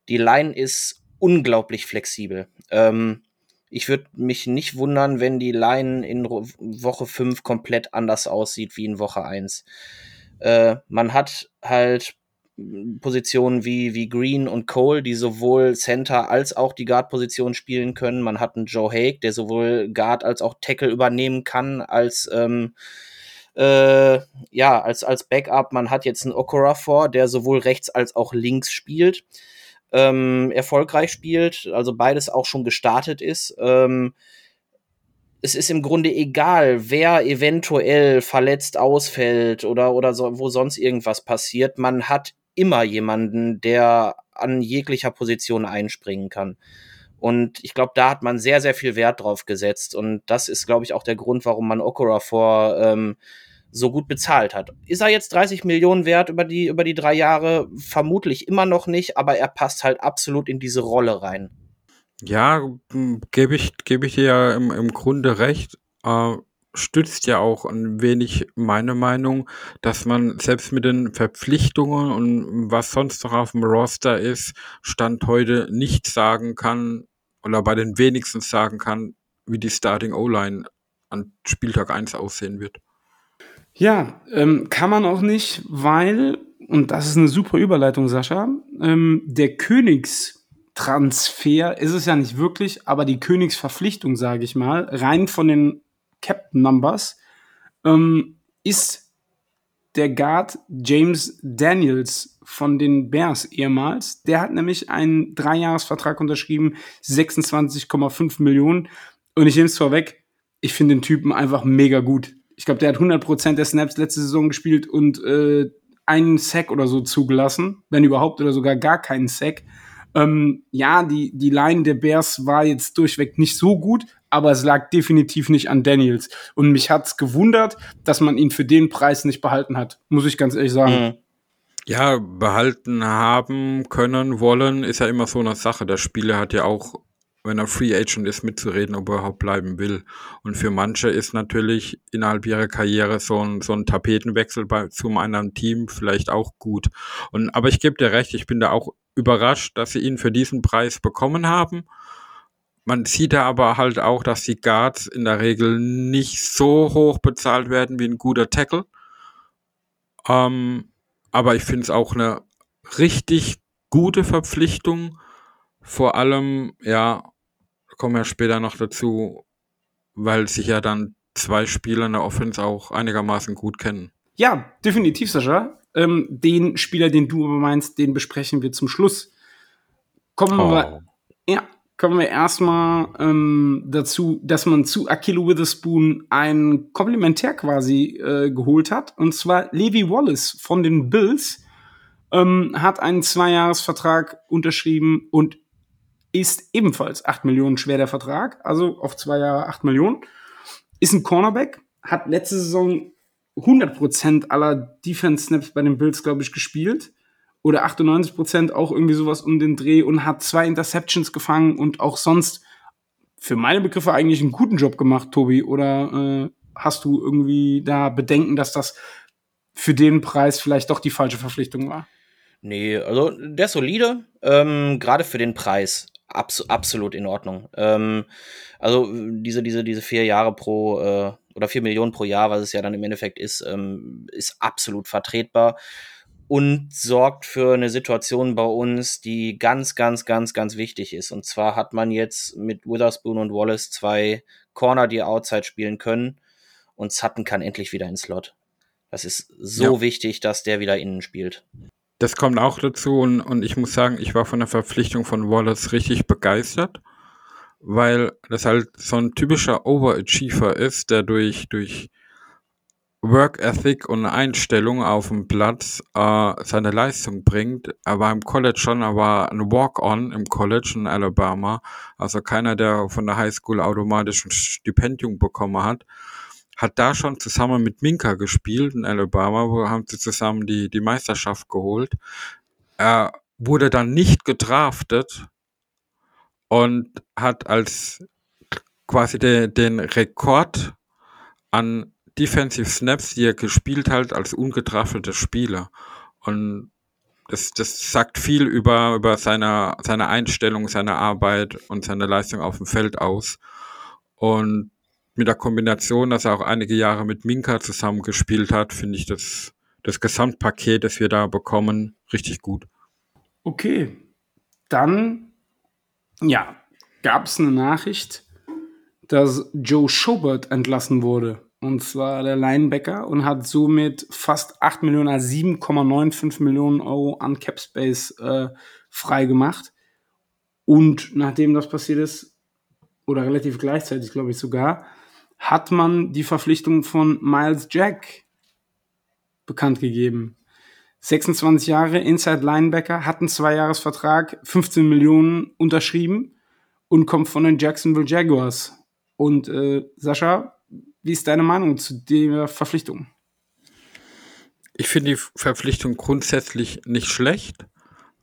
die Line ist unglaublich flexibel. Ähm, ich würde mich nicht wundern, wenn die Line in Woche 5 komplett anders aussieht wie in Woche 1. Äh, man hat halt Positionen wie, wie Green und Cole, die sowohl Center als auch die Guard-Position spielen können. Man hat einen Joe Haig, der sowohl Guard als auch Tackle übernehmen kann, als ähm, äh, ja, als, als Backup. Man hat jetzt einen Okorafor, der sowohl rechts als auch links spielt, ähm, erfolgreich spielt, also beides auch schon gestartet ist. Ähm, es ist im Grunde egal, wer eventuell verletzt ausfällt oder, oder so, wo sonst irgendwas passiert. Man hat immer jemanden, der an jeglicher Position einspringen kann. Und ich glaube, da hat man sehr, sehr viel Wert drauf gesetzt. Und das ist, glaube ich, auch der Grund, warum man Okora vor ähm, so gut bezahlt hat. Ist er jetzt 30 Millionen wert über die, über die drei Jahre? Vermutlich immer noch nicht, aber er passt halt absolut in diese Rolle rein. Ja, gebe ich, gebe ich dir ja im, im Grunde recht. Äh, stützt ja auch ein wenig meine Meinung, dass man selbst mit den Verpflichtungen und was sonst noch auf dem Roster ist, Stand heute nicht sagen kann oder bei den wenigsten sagen kann, wie die Starting O-Line an Spieltag 1 aussehen wird. Ja, ähm, kann man auch nicht, weil, und das ist eine super Überleitung, Sascha, ähm, der Königstransfer ist es ja nicht wirklich, aber die Königsverpflichtung, sage ich mal, rein von den Captain Numbers, ähm, ist der Guard James Daniels von den Bears ehemals. Der hat nämlich einen Dreijahresvertrag unterschrieben, 26,5 Millionen. Und ich nehme es vorweg, ich finde den Typen einfach mega gut. Ich glaube, der hat 100% der Snaps letzte Saison gespielt und äh, einen Sack oder so zugelassen, wenn überhaupt, oder sogar gar keinen Sack. Ähm, ja, die, die Line der Bears war jetzt durchweg nicht so gut, aber es lag definitiv nicht an Daniels. Und mich hat's gewundert, dass man ihn für den Preis nicht behalten hat, muss ich ganz ehrlich sagen. Mhm. Ja, behalten haben können, wollen, ist ja immer so eine Sache. Der Spieler hat ja auch, wenn er Free Agent ist, mitzureden, ob er überhaupt bleiben will. Und für manche ist natürlich innerhalb ihrer Karriere so ein, so ein Tapetenwechsel bei, zum anderen Team vielleicht auch gut. Und, aber ich gebe dir recht, ich bin da auch überrascht, dass sie ihn für diesen Preis bekommen haben. Man sieht da aber halt auch, dass die Guards in der Regel nicht so hoch bezahlt werden wie ein guter Tackle. Ähm, aber ich finde es auch eine richtig gute Verpflichtung. Vor allem, ja, kommen wir später noch dazu, weil sich ja dann zwei Spieler in der Offense auch einigermaßen gut kennen. Ja, definitiv, Sascha. Ähm, den Spieler, den du aber meinst, den besprechen wir zum Schluss. Kommen wir, ja, kommen wir erstmal ähm, dazu, dass man zu Akilo Witherspoon ein Komplementär quasi äh, geholt hat. Und zwar Levi Wallace von den Bills ähm, hat einen Zweijahresvertrag unterschrieben und ist ebenfalls 8 Millionen schwer der Vertrag, also auf zwei Jahre 8 Millionen. Ist ein Cornerback, hat letzte Saison 100% aller Defense-Snaps bei den Bills, glaube ich, gespielt. Oder 98% auch irgendwie sowas um den Dreh und hat zwei Interceptions gefangen und auch sonst für meine Begriffe eigentlich einen guten Job gemacht, Tobi. Oder äh, hast du irgendwie da Bedenken, dass das für den Preis vielleicht doch die falsche Verpflichtung war? Nee, also der solide, ähm, gerade für den Preis. Abs absolut in Ordnung. Ähm, also diese, diese, diese vier Jahre pro äh, oder vier Millionen pro Jahr, was es ja dann im Endeffekt ist, ähm, ist absolut vertretbar und sorgt für eine Situation bei uns, die ganz, ganz, ganz, ganz wichtig ist. Und zwar hat man jetzt mit Witherspoon und Wallace zwei Corner, die Outside spielen können und Sutton kann endlich wieder ins Slot. Das ist so Ja. wichtig, dass der wieder innen spielt. Das kommt auch dazu und, und ich muss sagen, ich war von der Verpflichtung von Wallace richtig begeistert, weil das halt so ein typischer Overachiever ist, der durch, durch Work Ethic und Einstellung auf dem Platz äh, seine Leistung bringt. Er war im College schon, er war ein Walk-on im College in Alabama, also keiner, der von der Highschool automatisch ein Stipendium bekommen hat hat da schon zusammen mit Minka gespielt in Alabama, wo haben sie zusammen die, die Meisterschaft geholt. Er wurde dann nicht gedraftet und hat als quasi de, den Rekord an Defensive Snaps, die er gespielt hat, als ungedrafteter Spieler. Und das, das sagt viel über, über seine, seine Einstellung, seine Arbeit und seine Leistung auf dem Feld aus. Und mit der Kombination, dass er auch einige Jahre mit Minka zusammengespielt hat, finde ich das, das Gesamtpaket, das wir da bekommen, richtig gut. Okay, dann ja, gab es eine Nachricht, dass Joe Schobert entlassen wurde. Und zwar der Linebacker und hat somit fast 8 Millionen, also 7,95 Millionen Euro an Cap Space äh, frei gemacht. Und nachdem das passiert ist, oder relativ gleichzeitig, glaube ich sogar, hat man die Verpflichtung von Miles Jack bekannt gegeben. 26 Jahre, Inside Linebacker, hat einen Zweijahresvertrag, 15 Millionen unterschrieben und kommt von den Jacksonville Jaguars. Und äh, Sascha, wie ist deine Meinung zu der Verpflichtung? Ich finde die Verpflichtung grundsätzlich nicht schlecht,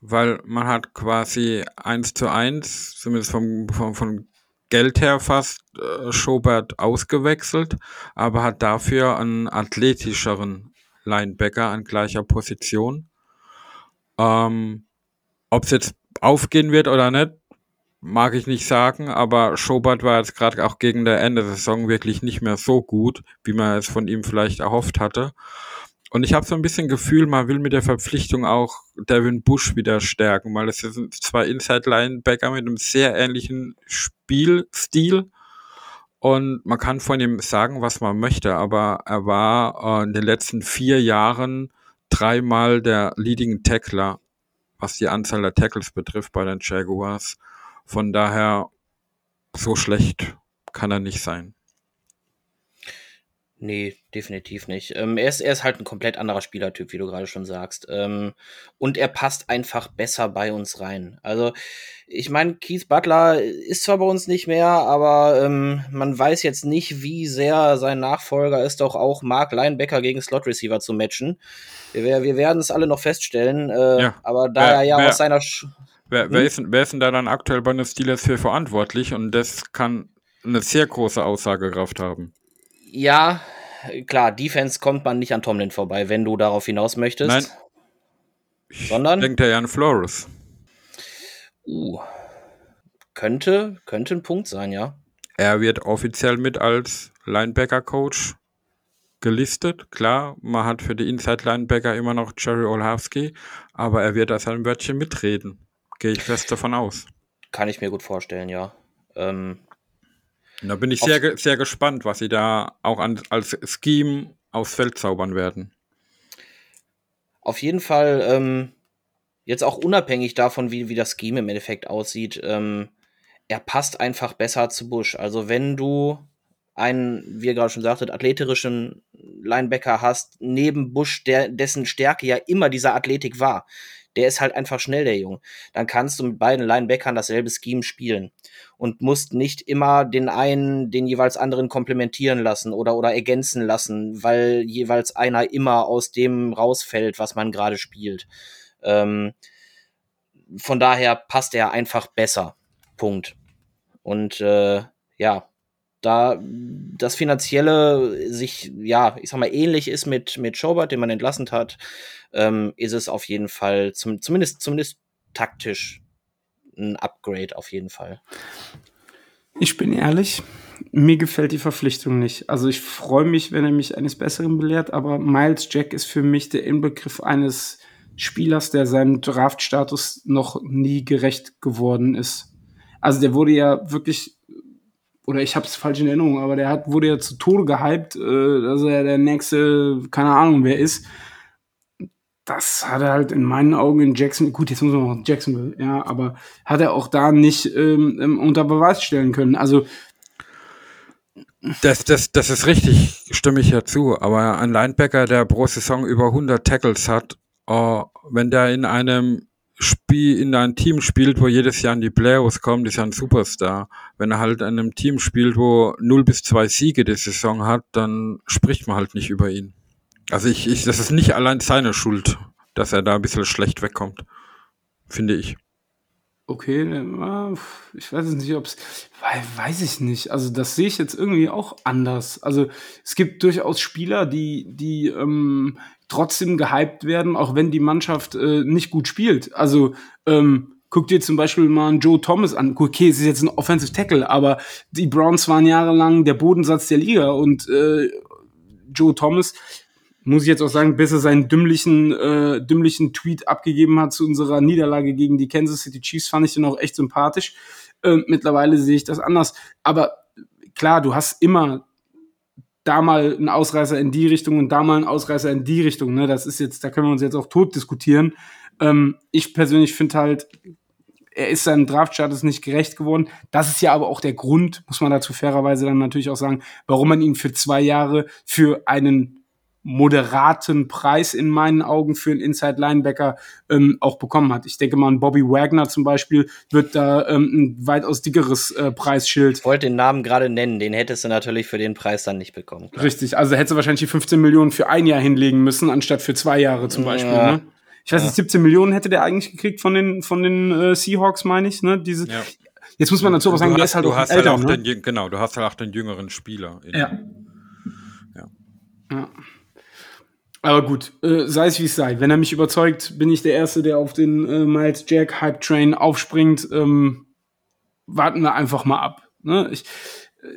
weil man hat quasi eins zu eins, zumindest vom, vom, von Geld her fast, äh, Schobert ausgewechselt, aber hat dafür einen athletischeren Linebacker an gleicher Position. Ähm, Ob es jetzt aufgehen wird oder nicht, mag ich nicht sagen, aber Schobert war jetzt gerade auch gegen der Ende der Saison wirklich nicht mehr so gut, wie man es von ihm vielleicht erhofft hatte. Und ich habe so ein bisschen Gefühl, man will mit der Verpflichtung auch Devin Bush wieder stärken, weil es sind zwei Inside-Linebacker mit einem sehr ähnlichen Spielstil. Und man kann von ihm sagen, was man möchte, aber er war äh, in den letzten vier Jahren dreimal der Leading Tackler, was die Anzahl der Tackles betrifft bei den Jaguars. Von daher, so schlecht kann er nicht sein. Nee, definitiv nicht. Ähm, er, ist, er ist halt ein komplett anderer Spielertyp, wie du gerade schon sagst. Ähm, und er passt einfach besser bei uns rein. Also, ich meine, Keith Butler ist zwar bei uns nicht mehr, aber ähm, man weiß jetzt nicht, wie sehr sein Nachfolger ist, doch auch Mark Linebacker gegen Slot Receiver zu matchen. Wir, wir werden es alle noch feststellen. Äh, Ja. Aber da Wer- er ja wer- aus seiner. Sch Wer, wer, ist, denn- wer ist denn da dann aktuell bei den Steelers für verantwortlich? Und das kann eine sehr große Aussagekraft haben. ja, klar, Defense kommt man nicht an Tomlin vorbei, wenn du darauf hinaus möchtest. Nein. Sondern? Denkt er ja an Flores. Uh, könnte, könnte ein Punkt sein, ja. Er wird offiziell mit als Linebacker-Coach gelistet. Klar, man hat für die Inside-Linebacker immer noch Jerry Olhowski, aber er wird da sein Wörtchen mitreden. Gehe ich fest davon aus. Kann ich mir gut vorstellen, ja. Ähm, da bin ich sehr, sehr gespannt, was sie da auch an, als Scheme aufs Feld zaubern werden. auf jeden Fall, ähm, jetzt auch unabhängig davon, wie, wie das Scheme im Endeffekt aussieht, ähm, er passt einfach besser zu Bush. Also wenn du einen, wie ihr gerade schon sagtet, athletischen Linebacker hast, neben Bush, der, dessen Stärke ja immer diese Athletik war, der ist halt einfach schnell, der Junge. Dann kannst du mit beiden Linebackern dasselbe Scheme spielen und musst nicht immer den einen, den jeweils anderen komplementieren lassen oder, oder ergänzen lassen, weil jeweils einer immer aus dem rausfällt, was man gerade spielt. Ähm, von daher passt er einfach besser. Punkt. Und äh, ja, da das Finanzielle sich, ja, ich sag mal, ähnlich ist mit, mit Schobert, den man entlassen hat, ähm, ist es auf jeden Fall, zum, zumindest, zumindest taktisch, ein Upgrade auf jeden Fall. Ich bin ehrlich, mir gefällt die Verpflichtung nicht. Also ich freue mich, wenn er mich eines Besseren belehrt, aber Miles Jack ist für mich der Inbegriff eines Spielers, der seinem Draftstatus noch nie gerecht geworden ist. Also der wurde ja wirklich oder ich habe es falsch in Erinnerung, aber der hat, wurde ja zu Tode gehypt, äh, dass er der nächste, keine Ahnung wer ist. Das hat er halt in meinen Augen in Jackson, gut, jetzt muss man noch Jacksonville, ja, aber hat er auch da nicht ähm, ähm unter Beweis stellen können. Also das, das, das ist richtig, stimme ich ja zu. Aber ein Linebacker, der pro Saison über 100 Tackles hat, oh, wenn der in einem Spiel, in einem Team spielt, wo jedes Jahr in die Playoffs kommt, ist er ein Superstar. Wenn er halt in einem Team spielt, wo 0 bis 2 Siege die Saison hat, dann spricht man halt nicht über ihn. Also ich, ich, das ist nicht allein seine Schuld, dass er da ein bisschen schlecht wegkommt. Finde ich. Okay, ich weiß nicht, ob es, weiß ich nicht. Also das sehe ich jetzt irgendwie auch anders. Also es gibt durchaus Spieler, die, die ähm, trotzdem gehypt werden, auch wenn die Mannschaft äh, nicht gut spielt. Also ähm, guck dir zum Beispiel mal einen Joe Thomas an. Okay, es ist jetzt ein Offensive Tackle, aber die Browns waren jahrelang der Bodensatz der Liga und äh, Joe Thomas muss ich jetzt auch sagen, bis er seinen dümmlichen, äh, dümmlichen Tweet abgegeben hat zu unserer Niederlage gegen die Kansas City Chiefs, fand ich den auch echt sympathisch. Äh, mittlerweile sehe ich das anders. Aber klar, du hast immer da mal einen Ausreißer in die Richtung und da mal einen Ausreißer in die Richtung. Ne? Das ist jetzt, da können wir uns jetzt auch tot diskutieren. Ähm, ich persönlich finde halt, er ist seinem Draftstatus nicht gerecht geworden. Das ist ja aber auch der Grund, muss man dazu fairerweise dann natürlich auch sagen, warum man ihn für zwei Jahre für einen moderaten Preis in meinen Augen für einen Inside Linebacker ähm, auch bekommen hat. Ich denke mal, ein Bobby Wagner zum Beispiel wird da ähm, ein weitaus dickeres äh, Preisschild. Ich wollte den Namen gerade nennen, den hättest du natürlich für den Preis dann nicht bekommen. Klar. Richtig, also hättest du wahrscheinlich die 15 Millionen für ein Jahr hinlegen müssen, anstatt für zwei Jahre zum Beispiel. Ja. Ne? Ich weiß nicht, 17 Millionen hätte der eigentlich gekriegt von den, von den äh, Seahawks, meine ich. Ne? Diese, ja. Jetzt muss man dazu aber sagen, der ist halt du auch hast älter. Halt auch ne? den, genau, du hast halt auch den jüngeren Spieler. ja. ja. ja. Aber gut, äh, sei es wie es sei. Wenn er mich überzeugt, bin ich der Erste, der auf den äh, Miles Jack Hype Train aufspringt. Ähm, warten wir einfach mal ab. Ne? Ich, äh,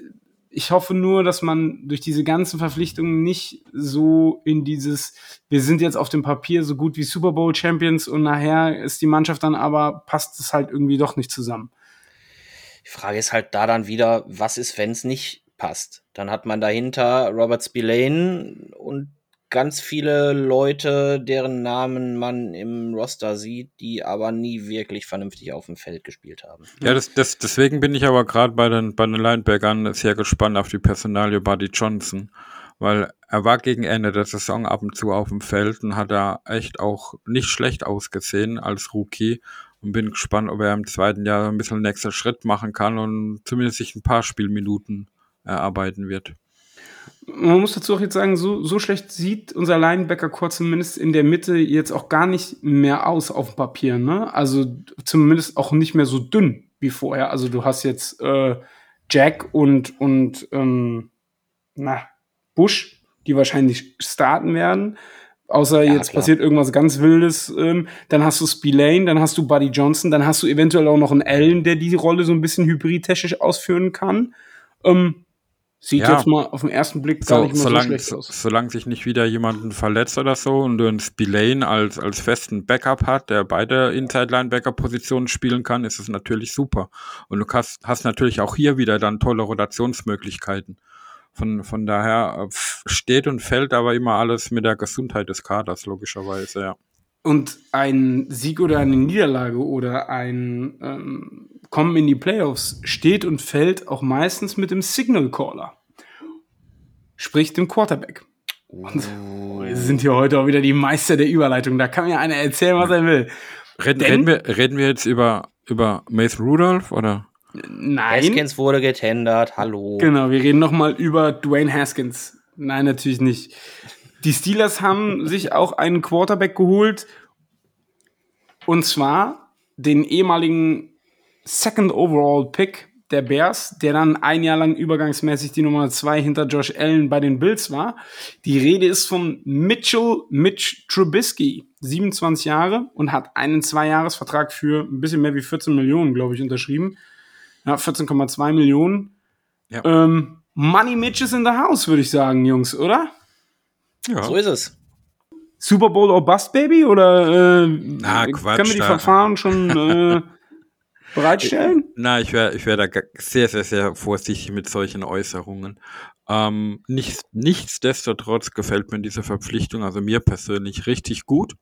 ich hoffe nur, dass man durch diese ganzen Verpflichtungen nicht so in dieses, wir sind jetzt auf dem Papier so gut wie Super Bowl Champions und nachher ist die Mannschaft dann aber, passt es halt irgendwie doch nicht zusammen. Die Frage ist halt da dann wieder, was ist, wenn es nicht passt? Dann hat man dahinter Robert Spillane und ganz viele Leute, deren Namen man im Roster sieht, die aber nie wirklich vernünftig auf dem Feld gespielt haben. Ja, das, das, deswegen bin ich aber gerade bei den, bei den Linebackern sehr gespannt auf die Personalie Buddy Johnson, weil er war gegen Ende der Saison ab und zu auf dem Feld und hat da echt auch nicht schlecht ausgesehen als Rookie und bin gespannt, ob er im zweiten Jahr ein bisschen nächster Schritt machen kann und zumindest sich ein paar Spielminuten erarbeiten wird man muss dazu auch jetzt sagen, so, so schlecht sieht unser Linebacker kurz zumindest in der Mitte jetzt auch gar nicht mehr aus auf dem Papier. Ne? Also zumindest auch nicht mehr so dünn wie vorher. Also du hast jetzt äh, Jack und, und ähm, na, Bush, die wahrscheinlich starten werden. Außer ja, jetzt klar. passiert irgendwas ganz Wildes. Ähm, dann hast du Spillane, dann hast du Buddy Johnson, dann hast du eventuell auch noch einen Allen, der die Rolle so ein bisschen hybridtechnisch ausführen kann. Ähm, Sieht ja. jetzt mal auf den ersten Blick gar so, nicht mehr solange, so schlecht aus. Solange sich nicht wieder jemanden verletzt oder so und du einen Spillane als, als festen Backup hat, der beide Inside-Linebacker-Positionen spielen kann, ist es natürlich super. Und du hast, hast natürlich auch hier wieder dann tolle Rotationsmöglichkeiten. Von, von daher äh, steht und fällt aber immer alles mit der Gesundheit des Kaders, logischerweise, ja. Und ein Sieg oder eine Niederlage oder ein ähm, Kommen in die Playoffs steht und fällt auch meistens mit dem Signal Caller. Sprich dem Quarterback. Und wir sind hier heute auch wieder die Meister der Überleitung. Da kann mir einer erzählen, was er will. Reden, Denn, reden, wir, reden wir jetzt über, über Mason Rudolph oder? Nein. Haskins wurde getendert, hallo. Genau, wir reden nochmal über Dwayne Haskins. Nein, natürlich nicht. Die Steelers haben sich auch einen Quarterback geholt. Und zwar den ehemaligen Second Overall Pick der Bears, der dann ein Jahr lang übergangsmäßig die Nummer zwei hinter Josh Allen bei den Bills war. Die Rede ist von Mitchell Mitch Trubisky, 27 Jahre und hat einen Zweijahresvertrag für ein bisschen mehr wie 14 Millionen, glaube ich, unterschrieben. Ja, 14,2 Millionen. Ja. Ähm, Money Mitch is in the house, würde ich sagen, Jungs, oder? Ja. So ist es. Super Bowl or Bust, Baby? Oder äh, Na, Quatsch, können wir die Verfahren schon. Äh, bereitstellen? Na, ich wäre ich wär da sehr, sehr, sehr vorsichtig mit solchen Äußerungen. Ähm, nichts, nichtsdestotrotz gefällt mir diese Verpflichtung, also mir persönlich, richtig gut.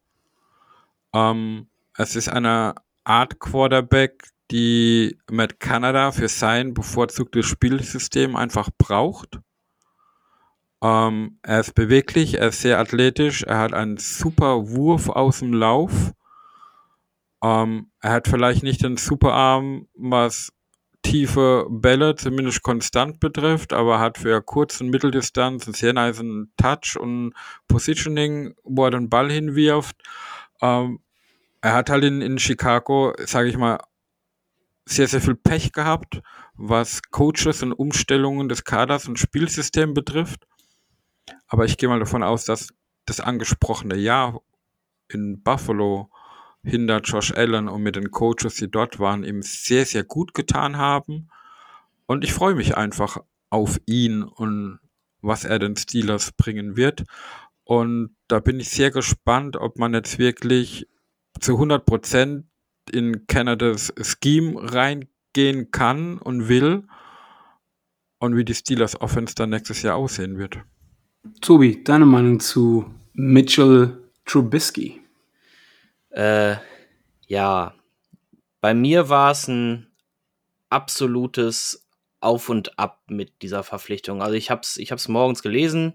Ähm, es ist eine Art Quarterback, die Matt Canada für sein bevorzugtes Spielsystem einfach braucht. Ähm, er ist beweglich, er ist sehr athletisch, er hat einen super Wurf aus dem Lauf. Ähm, er hat vielleicht nicht den Superarm, was tiefe Bälle zumindest konstant betrifft, aber hat für Kurz- und Mitteldistanz einen sehr nice Touch und Positioning, wo er den Ball hinwirft. Ähm, er hat halt in, in Chicago, sage ich mal, sehr, sehr viel Pech gehabt, was Coaches und Umstellungen des Kaders und Spielsystem betrifft. Aber ich gehe mal davon aus, dass das angesprochene Jahr in Buffalo hinter Josh Allen und mit den Coaches, die dort waren, ihm sehr, sehr gut getan haben. Und ich freue mich einfach auf ihn und was er den Steelers bringen wird. Und da bin ich sehr gespannt, ob man jetzt wirklich zu 100 Prozent in Canadas Scheme reingehen kann und will und wie die Steelers Offense dann nächstes Jahr aussehen wird. Tobi, deine Meinung zu Mitchell Trubisky? Äh, ja, bei mir war es ein absolutes Auf und Ab mit dieser Verpflichtung. Also ich habe es ich hab's morgens gelesen.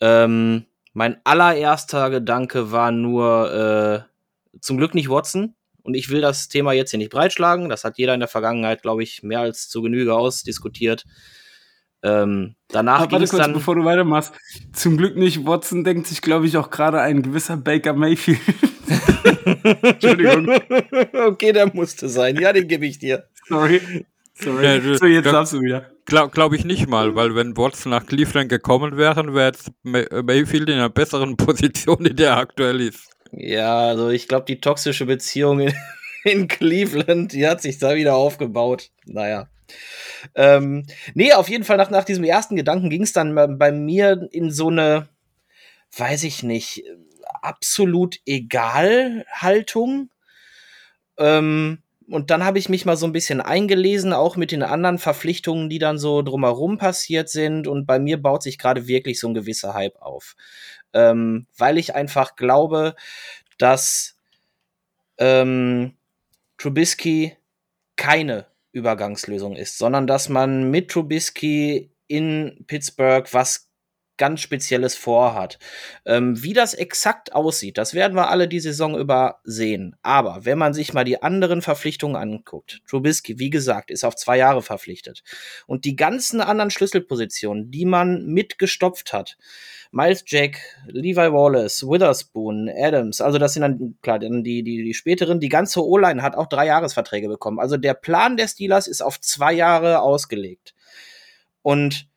Ähm, mein allererster Gedanke war nur, äh, zum Glück nicht Watson. Und ich will das Thema jetzt hier nicht breitschlagen. Das hat jeder in der Vergangenheit, glaube ich, mehr als zu Genüge ausdiskutiert. Ähm, danach ging es dann. Bevor du weitermachst, zum Glück nicht Watson denkt sich, glaube ich, auch gerade ein gewisser Baker Mayfield. Entschuldigung. okay, der musste sein. Ja, den gebe ich dir. Sorry. Sorry. Ja, so, jetzt darfst du wieder. Glaube glaub ich nicht mal, weil wenn Watson nach Cleveland gekommen wäre, wäre jetzt Mayfield in einer besseren Position, in der er aktuell ist. Ja, also ich glaube, die toxische Beziehung in, in, Cleveland, die hat sich da wieder aufgebaut. Naja. Ähm, nee, auf jeden Fall nach, nach diesem ersten Gedanken ging es dann bei mir in so eine, weiß ich nicht, absolut egal Haltung. Ähm, und dann habe ich mich mal so ein bisschen eingelesen, auch mit den anderen Verpflichtungen, die dann so drumherum passiert sind. Und bei mir baut sich gerade wirklich so ein gewisser Hype auf ähm, weil ich einfach glaube, dass ähm, Trubisky keine Übergangslösung ist, sondern dass man mit Trubisky in Pittsburgh was ganz Spezielles vorhat. Ähm, wie das exakt aussieht, das werden wir alle die Saison über sehen. Aber wenn man sich mal die anderen Verpflichtungen anguckt, Trubisky, wie gesagt, ist auf zwei Jahre verpflichtet. Und die ganzen anderen Schlüsselpositionen, die man mitgestopft hat, Miles Jack, Levi Wallace, Witherspoon, Adams, also das sind dann, klar, dann die, die, die späteren, die ganze O-Line hat auch drei Jahresverträge bekommen. Also der Plan der Steelers ist auf zwei Jahre ausgelegt. Und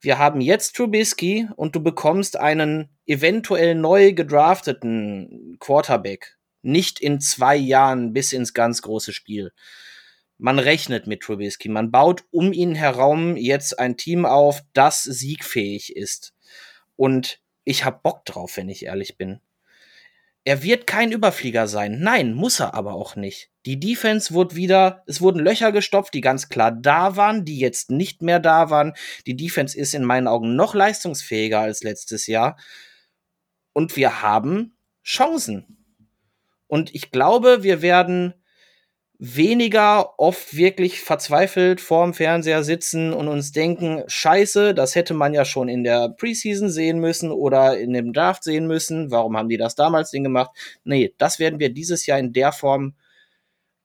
wir haben jetzt Trubisky und du bekommst einen eventuell neu gedrafteten Quarterback. Nicht in zwei Jahren bis ins ganz große Spiel. Man rechnet mit Trubisky. Man baut um ihn herum jetzt ein Team auf, das siegfähig ist. Und ich hab Bock drauf, wenn ich ehrlich bin. Er wird kein Überflieger sein. Nein, muss er aber auch nicht. Die Defense wurde wieder, es wurden Löcher gestopft, die ganz klar da waren, die jetzt nicht mehr da waren. Die Defense ist in meinen Augen noch leistungsfähiger als letztes Jahr. Und wir haben Chancen. Und ich glaube, wir werden weniger oft wirklich verzweifelt vorm Fernseher sitzen und uns denken, scheiße, das hätte man ja schon in der Preseason sehen müssen oder in dem Draft sehen müssen. Warum haben die das damals denn gemacht? Nee, das werden wir dieses Jahr in der Form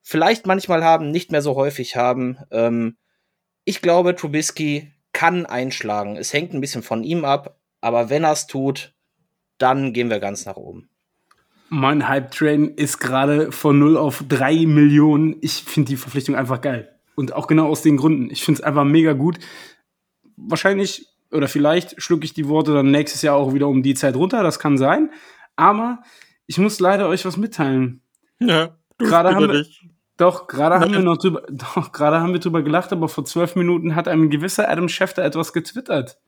vielleicht manchmal haben, nicht mehr so häufig haben. Ähm, ich glaube, Trubisky kann einschlagen. Es hängt ein bisschen von ihm ab, aber wenn er es tut, dann gehen wir ganz nach oben. Mein Hype-Train ist gerade von 0 auf 3 Millionen. Ich finde die Verpflichtung einfach geil. Und auch genau aus den Gründen. Ich finde es einfach mega gut. Wahrscheinlich oder vielleicht schlucke ich die Worte dann nächstes Jahr auch wieder um die Zeit runter. Das kann sein. Aber ich muss leider euch was mitteilen. Ja, du gerade haben wir, Doch, gerade haben wir noch drüber, doch, gerade haben wir drüber gelacht, aber vor zwölf Minuten hat ein gewisser Adam Schefter etwas getwittert.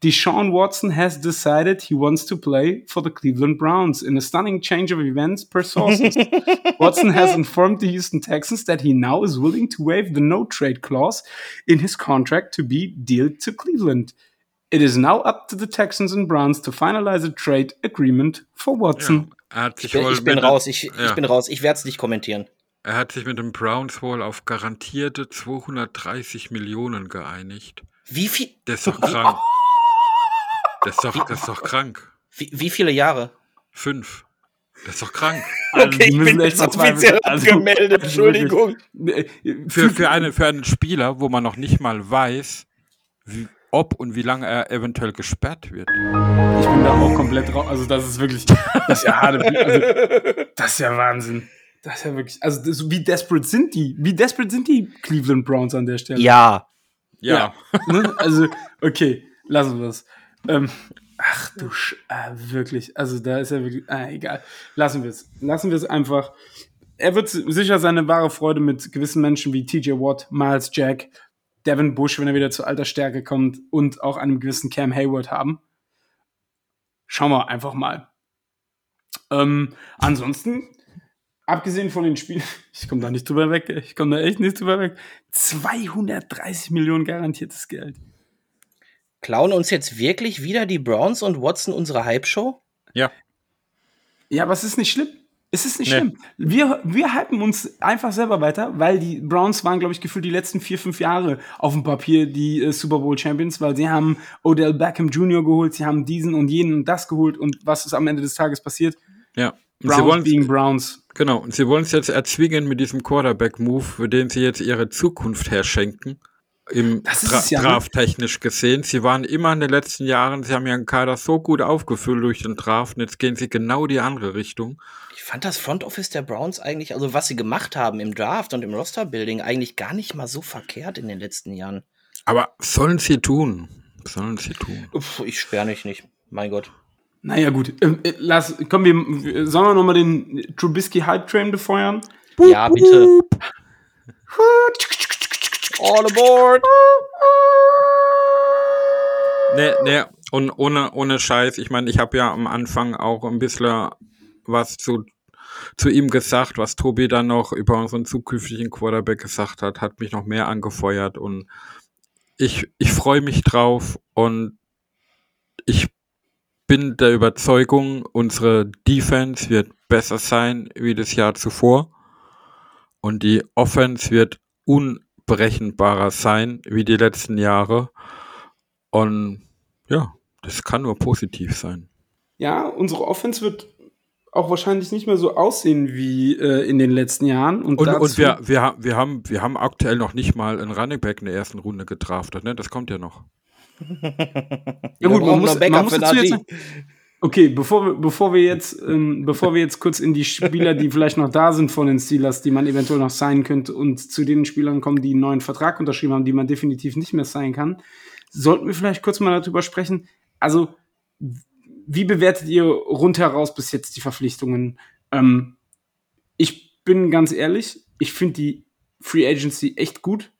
Deshaun Watson has decided he wants to play for the Cleveland Browns. In a stunning change of events per sources, Watson has informed the Houston Texans that he now is willing to waive the no trade clause in his contract to be dealt to Cleveland. It is now up to the Texans and Browns to finalize a trade agreement for Watson. Sich Ich bin, ich bin raus, ich, ja. ich bin raus. Ich werde es nicht kommentieren. Er hat sich mit den Browns wohl auf garantierte 230 Millionen geeinigt. Wie viel? Das ist doch krank. Das ist doch, das ist doch krank. Wie, wie viele Jahre? Fünf. Das ist doch krank. Also, die müssen echt verzweifelt- also- angemeldet. also. Äh, Für, für, eine, für einen Spieler, wo man noch nicht mal weiß, wie, ob und wie lange er eventuell gesperrt wird. Ich bin da auch komplett raus. Also, das ist wirklich. Das ist ja harte. Also, das ist ja Wahnsinn. Das ist ja wirklich. Also, das, wie desperate sind die? Wie desperate sind die Cleveland Browns an der Stelle? Ja. Ja. Ne? Also, okay, lassen wir es. Ähm, ach du Sch äh, wirklich. Also, da ist ja wirklich. Ah, egal. Lassen wir es. Lassen wir es einfach. Er wird sicher seine wahre Freude mit gewissen Menschen wie TJ Watt, Miles Jack, Devin Bush, wenn er wieder zu alter Stärke kommt, und auch einem gewissen Cam Hayward haben. Schauen wir einfach mal. Ähm, ansonsten, abgesehen von den Spielen, ich komme da nicht drüber weg, ich komme da echt nicht drüber weg. 230 Millionen garantiertes Geld. Klauen uns jetzt wirklich wieder die Browns und Watson unsere Hype-Show? Ja. Ja, aber es ist nicht schlimm. Es ist nicht Nee. schlimm. Wir, wir hypen uns einfach selber weiter, weil die Browns waren, glaube ich, gefühlt die letzten vier, fünf Jahre auf dem Papier die äh, Super Bowl Champions, weil sie haben Odell Beckham Jr. geholt, sie haben diesen und jenen und das geholt und was ist am Ende des Tages passiert? Ja. Browns wollen being Browns. Genau, und sie wollen es jetzt erzwingen mit diesem Quarterback-Move, für den sie jetzt ihre Zukunft herschenken. Im Das ist Dra es ja, ne? Draft technisch gesehen. Sie waren immer in den letzten Jahren, sie haben ihren Kader so gut aufgefüllt durch den Draft und jetzt gehen sie genau die andere Richtung. Ich fand das Front Office der Browns eigentlich, also was sie gemacht haben im Draft und im Roster-Building, eigentlich gar nicht mal so verkehrt in den letzten Jahren. Aber sollen sie tun? Sollen sie tun? Uff, ich sperre mich nicht. Mein Gott. Naja, gut. Ähm, äh, lass, komm, wir, sollen wir nochmal den Trubisky Hype Train befeuern? Ja, bitte. All aboard! Nee, nee, und ohne, ohne Scheiß, ich meine, ich habe ja am Anfang auch ein bisschen was zu, zu ihm gesagt, was Tobi dann noch über unseren zukünftigen Quarterback gesagt hat, hat mich noch mehr angefeuert und ich, ich freue mich drauf und ich bin der Überzeugung, unsere Defense wird besser sein wie das Jahr zuvor und die Offense wird unberechenbarer sein wie die letzten Jahre. Und ja, das kann nur positiv sein. Ja, unsere Offense wird auch wahrscheinlich nicht mehr so aussehen wie äh, in den letzten Jahren. Und, Und, und wir, wir, wir, haben, wir haben aktuell noch nicht mal einen Running Back in der ersten Runde gedraftet, ne? Das kommt ja noch. ja gut, man muss, man muss dazu jetzt Okay, bevor bevor wir jetzt, ähm, bevor wir jetzt kurz in die Spieler, die vielleicht noch da sind von den Steelers, die man eventuell noch sein könnte und zu den Spielern kommen, die einen neuen Vertrag unterschrieben haben, die man definitiv nicht mehr sein kann, sollten wir vielleicht kurz mal darüber sprechen. Also, wie bewertet ihr rundheraus bis jetzt die Verpflichtungen? Ähm, ich bin ganz ehrlich, ich finde die Free Agency echt gut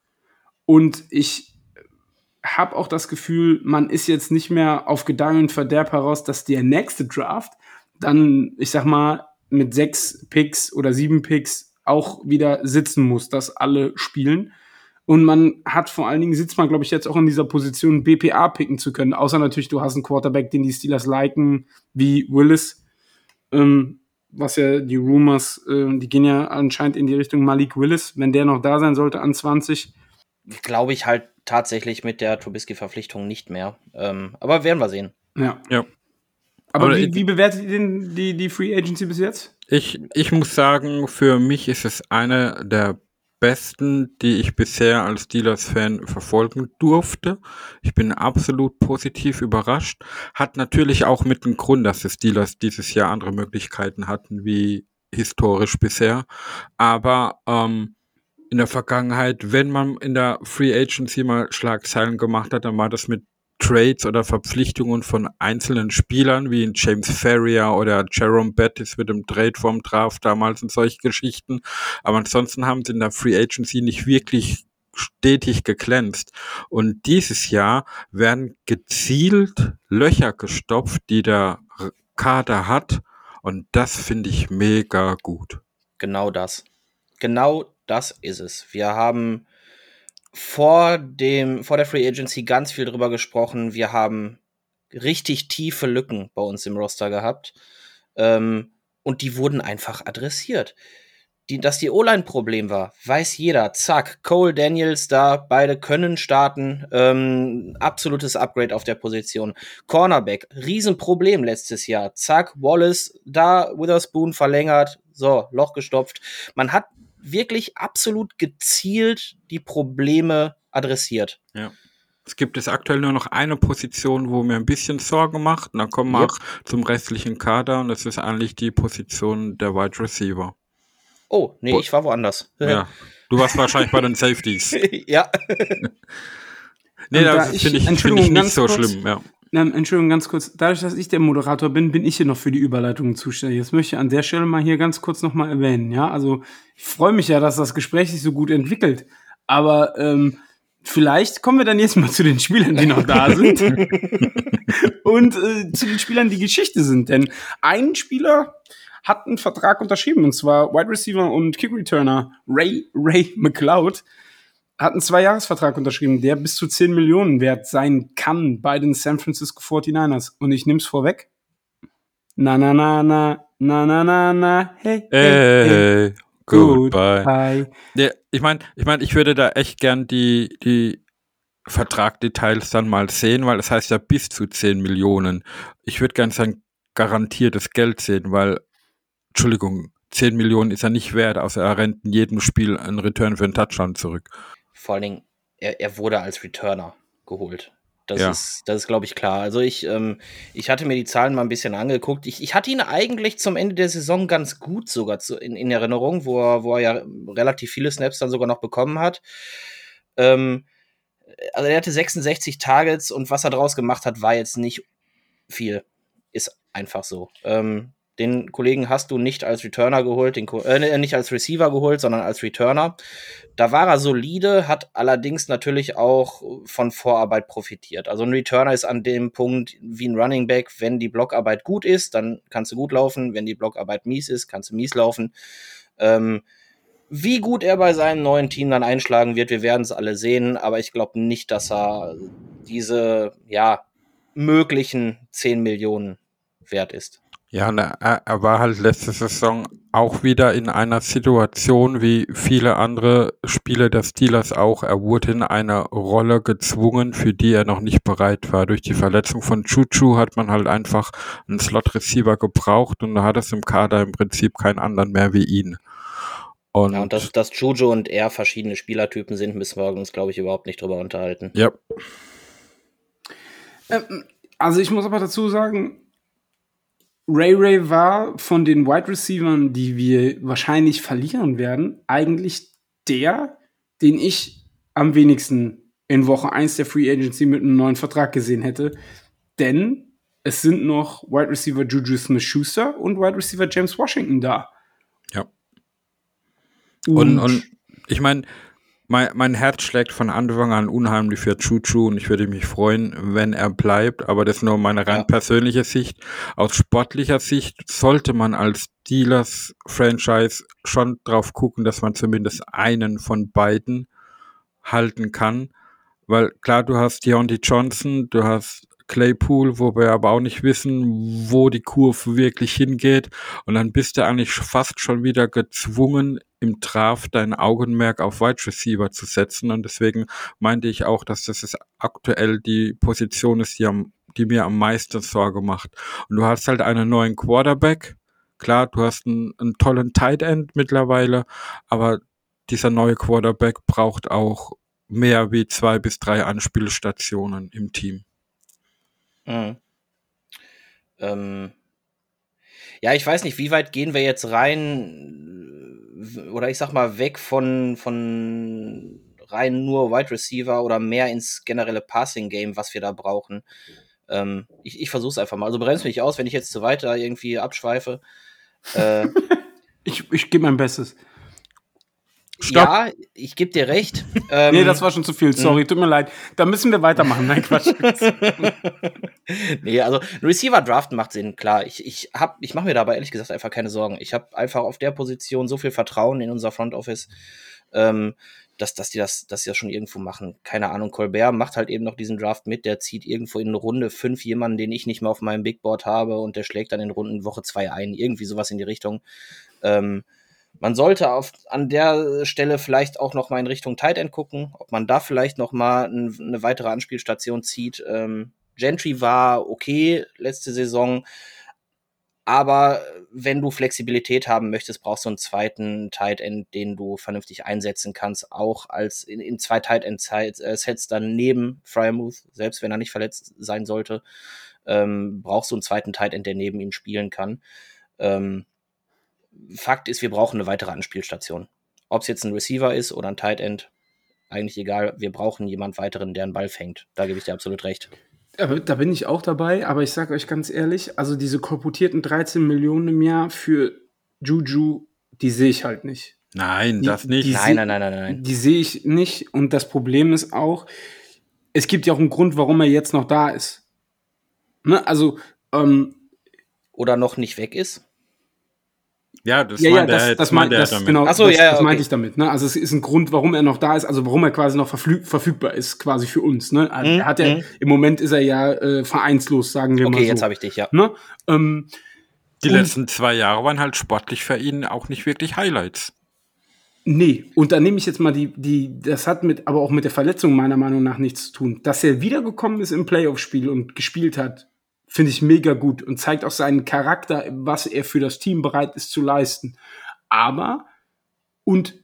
und ich habe auch das Gefühl, man ist jetzt nicht mehr auf Gedanken und Verderb heraus, dass der nächste Draft dann, ich sag mal, mit sechs Picks oder sieben Picks auch wieder sitzen muss, dass alle spielen. Und man hat vor allen Dingen, sitzt man, glaube ich, jetzt auch in dieser Position, BPA picken zu können. Außer natürlich, du hast einen Quarterback, den die Steelers liken, wie Willis. Ähm, was ja die Rumors, äh, die gehen ja anscheinend in die Richtung Malik Willis. Wenn der noch da sein sollte an 20, Glaube ich halt tatsächlich mit der Trubisky-Verpflichtung nicht mehr. Ähm, aber werden wir sehen. Ja. Ja. Aber, Aber wie, wie bewertet ihr denn die, die Free Agency bis jetzt? Ich, ich muss sagen, für mich ist es eine der besten, die ich bisher als Steelers-Fan verfolgen durfte. Ich bin absolut positiv überrascht. Hat natürlich auch mit dem Grund, dass die Steelers dieses Jahr andere Möglichkeiten hatten wie historisch bisher. Aber ähm, in der Vergangenheit, wenn man in der Free Agency mal Schlagzeilen gemacht hat, dann war das mit Trades oder Verpflichtungen von einzelnen Spielern, wie in James Ferrier oder Jerome Bettis mit dem Trade vom Draft damals und solche Geschichten. Aber ansonsten haben sie in der Free Agency nicht wirklich stetig geglänzt. Und dieses Jahr werden gezielt Löcher gestopft, die der Kader hat. Und das finde ich mega gut. Genau das. Genau das ist es. Wir haben vor dem, vor der Free Agency ganz viel drüber gesprochen. Wir haben richtig tiefe Lücken bei uns im Roster gehabt. Ähm, und die wurden einfach adressiert. Die, dass die O-Line Problem war, weiß jeder. Zack, Cole Daniels da, beide können starten. Ähm, absolutes Upgrade auf der Position. Cornerback, Riesenproblem letztes Jahr. Zack, Wallace da, Witherspoon verlängert. So, Loch gestopft. Man hat wirklich absolut gezielt die Probleme adressiert. Ja. Es gibt jetzt aktuell nur noch eine Position, wo mir ein bisschen Sorgen macht. Und dann kommen wir yep. auch zum restlichen Kader und das ist eigentlich die Position der Wide Receiver. Oh, nee, Bo ich war woanders. Ja, du warst wahrscheinlich bei den Safeties. ja. nee, das finde ich, find ich nicht so kurz, schlimm, ja. Ähm, Entschuldigung, ganz kurz. Dadurch, dass ich der Moderator bin, bin ich hier noch für die Überleitung zuständig. Jetzt möchte ich an der Stelle mal hier ganz kurz nochmal erwähnen. Ja, also ich freue mich ja, dass das Gespräch sich so gut entwickelt. Aber ähm, vielleicht kommen wir dann jetzt mal zu den Spielern, die noch da sind. und äh, zu den Spielern, die Geschichte sind. Denn ein Spieler hat einen Vertrag unterschrieben, und zwar Wide Receiver und Kick Returner Ray, Ray McLeod hat einen Zwei-Jahres-Vertrag unterschrieben, der bis zu 10 Millionen wert sein kann bei den San Francisco 49ers. Und ich nehme es vorweg. Na, na, na, na, na, na, na, na, hey, hey, hey. hey. Goodbye. Goodbye. Ja, ich meine, ich meine, ich würde da echt gern die, die Vertragdetails dann mal sehen, weil es das heißt ja bis zu 10 Millionen. Ich würde gern sein garantiertes Geld sehen, weil, Entschuldigung, 10 Millionen ist er nicht wert, außer er rennt in jedem Spiel einen Return für einen Touchdown zurück. Vor allen Dingen, er, er wurde als Returner geholt. Das ja. ist, das ist, glaube ich, klar. Also ich, ähm, ich hatte mir die Zahlen mal ein bisschen angeguckt. Ich, ich hatte ihn eigentlich zum Ende der Saison ganz gut sogar zu, in, in Erinnerung, wo er, wo er ja relativ viele Snaps dann sogar noch bekommen hat. Ähm, also er hatte 66 Targets und was er draus gemacht hat, war jetzt nicht viel. Ist einfach so. Ähm, den Kollegen hast du nicht als Returner geholt, den, äh, nicht als Receiver geholt, sondern als Returner. Da war er solide, hat allerdings natürlich auch von Vorarbeit profitiert. Also ein Returner ist an dem Punkt wie ein Running Back, wenn die Blockarbeit gut ist, dann kannst du gut laufen. Wenn die Blockarbeit mies ist, kannst du mies laufen. Ähm, wie gut er bei seinem neuen Team dann einschlagen wird, wir werden es alle sehen, aber ich glaube nicht, dass er diese, ja, möglichen 10 Millionen wert ist. Ja, na, er, er war halt letzte Saison auch wieder in einer Situation wie viele andere Spieler der Steelers auch. Er wurde in eine Rolle gezwungen, für die er noch nicht bereit war. Durch die Verletzung von Chuchu hat man halt einfach einen Slot-Receiver gebraucht und da hat es im Kader im Prinzip keinen anderen mehr wie ihn. Und, ja, und dass, dass Juju und er verschiedene Spielertypen sind, müssen wir uns, glaube ich, überhaupt nicht drüber unterhalten. Ja. Ähm, also ich muss aber dazu sagen, Ray Ray war von den Wide Receivers, die wir wahrscheinlich verlieren werden, eigentlich der, den ich am wenigsten in Woche 1 der Free Agency mit einem neuen Vertrag gesehen hätte. Denn es sind noch Wide Receiver Juju Smith Schuster und Wide Receiver James Washington da. Ja. Und, und ich meine, mein, mein Herz schlägt von Anfang an unheimlich für Chuchu und ich würde mich freuen, wenn er bleibt, aber das ist nur meine rein ja. persönliche Sicht. Aus sportlicher Sicht sollte man als Dealers-Franchise schon drauf gucken, dass man zumindest einen von beiden halten kann. Weil klar, du hast Deontay Johnson, du hast Claypool, wo wir aber auch nicht wissen, wo die Kurve wirklich hingeht. Und dann bist du eigentlich fast schon wieder gezwungen, im Draft dein Augenmerk auf Wide Receiver zu setzen. Und deswegen meinte ich auch, dass das ist aktuell die Position ist, die, am, die mir am meisten Sorge macht. Und du hast halt einen neuen Quarterback. Klar, du hast einen, einen tollen Tight End mittlerweile, aber dieser neue Quarterback braucht auch mehr wie zwei bis drei Anspielstationen im Team. Mhm. Ähm, ja, ich weiß nicht, wie weit gehen wir jetzt rein oder ich sag mal weg von, von rein nur Wide Receiver oder mehr ins generelle Passing Game, was wir da brauchen. Ähm, ich ich versuch's einfach mal. Also bremst mich aus, wenn ich jetzt zu weit da irgendwie abschweife. Äh, ich ich gebe mein Bestes. Stopp. Ja, ich gebe dir recht. Ähm, nee, das war schon zu viel. Sorry, tut mir leid. Da müssen wir weitermachen. Nein, Quatsch. nee, also ein Receiver draften macht Sinn, klar. Ich, ich, ich mache mir dabei ehrlich gesagt einfach keine Sorgen. Ich habe einfach auf der Position so viel Vertrauen in unser Front Office, ähm, dass, dass, die das, dass die das schon irgendwo machen. Keine Ahnung, Colbert macht halt eben noch diesen Draft mit. Der zieht irgendwo in Runde fünf jemanden, den ich nicht mehr auf meinem Big Board habe und der schlägt dann in Runden Woche zwei ein. Irgendwie sowas in die Richtung. Ähm, man sollte auf, an der Stelle vielleicht auch noch mal in Richtung Tight End gucken, ob man da vielleicht noch mal ein, eine weitere Anspielstation zieht. Ähm, Gentry war okay letzte Saison, aber wenn du Flexibilität haben möchtest, brauchst du einen zweiten Tight End, den du vernünftig einsetzen kannst, auch als in, in zwei Tight End Sets dann neben Fryermuth, selbst wenn er nicht verletzt sein sollte, ähm, brauchst du einen zweiten Tight End, der neben ihm spielen kann. Ähm, Fakt ist, wir brauchen eine weitere Anspielstation. Ob es jetzt ein Receiver ist oder ein Tight End, eigentlich egal. Wir brauchen jemand weiteren, der einen Ball fängt. Da gebe ich dir absolut recht. Da bin ich auch dabei, aber ich sage euch ganz ehrlich, also diese korputierten 13 Millionen im Jahr für Juju, die sehe ich halt nicht. Nein, das nicht. Die nein, nein, nein, nein, nein. Die sehe ich nicht. Und das Problem ist auch, es gibt ja auch einen Grund, warum er jetzt noch da ist. Ne? Also, ähm, oder noch nicht weg ist. Ja, das ja, ja, das, das, meint das, damit. Genau, Achso, das, ja, ja, das okay. meinte ich damit. Ne? Also es ist ein Grund, warum er noch da ist, also warum er quasi noch verfügbar ist, quasi für uns. Ne? Also Mhm, hat er, mhm. Im Moment ist er ja äh, vereinslos, sagen wir mal Okay, so. jetzt habe ich dich, ja. ne? ähm, Die letzten zwei Jahre waren halt sportlich für ihn auch nicht wirklich Highlights. Nee, und da nehme ich jetzt mal die, die, das hat mit, aber auch mit der Verletzung meiner Meinung nach nichts zu tun. Dass er wiedergekommen ist im Playoff-Spiel und gespielt hat, finde ich mega gut und zeigt auch seinen Charakter, was er für das Team bereit ist zu leisten. Aber, und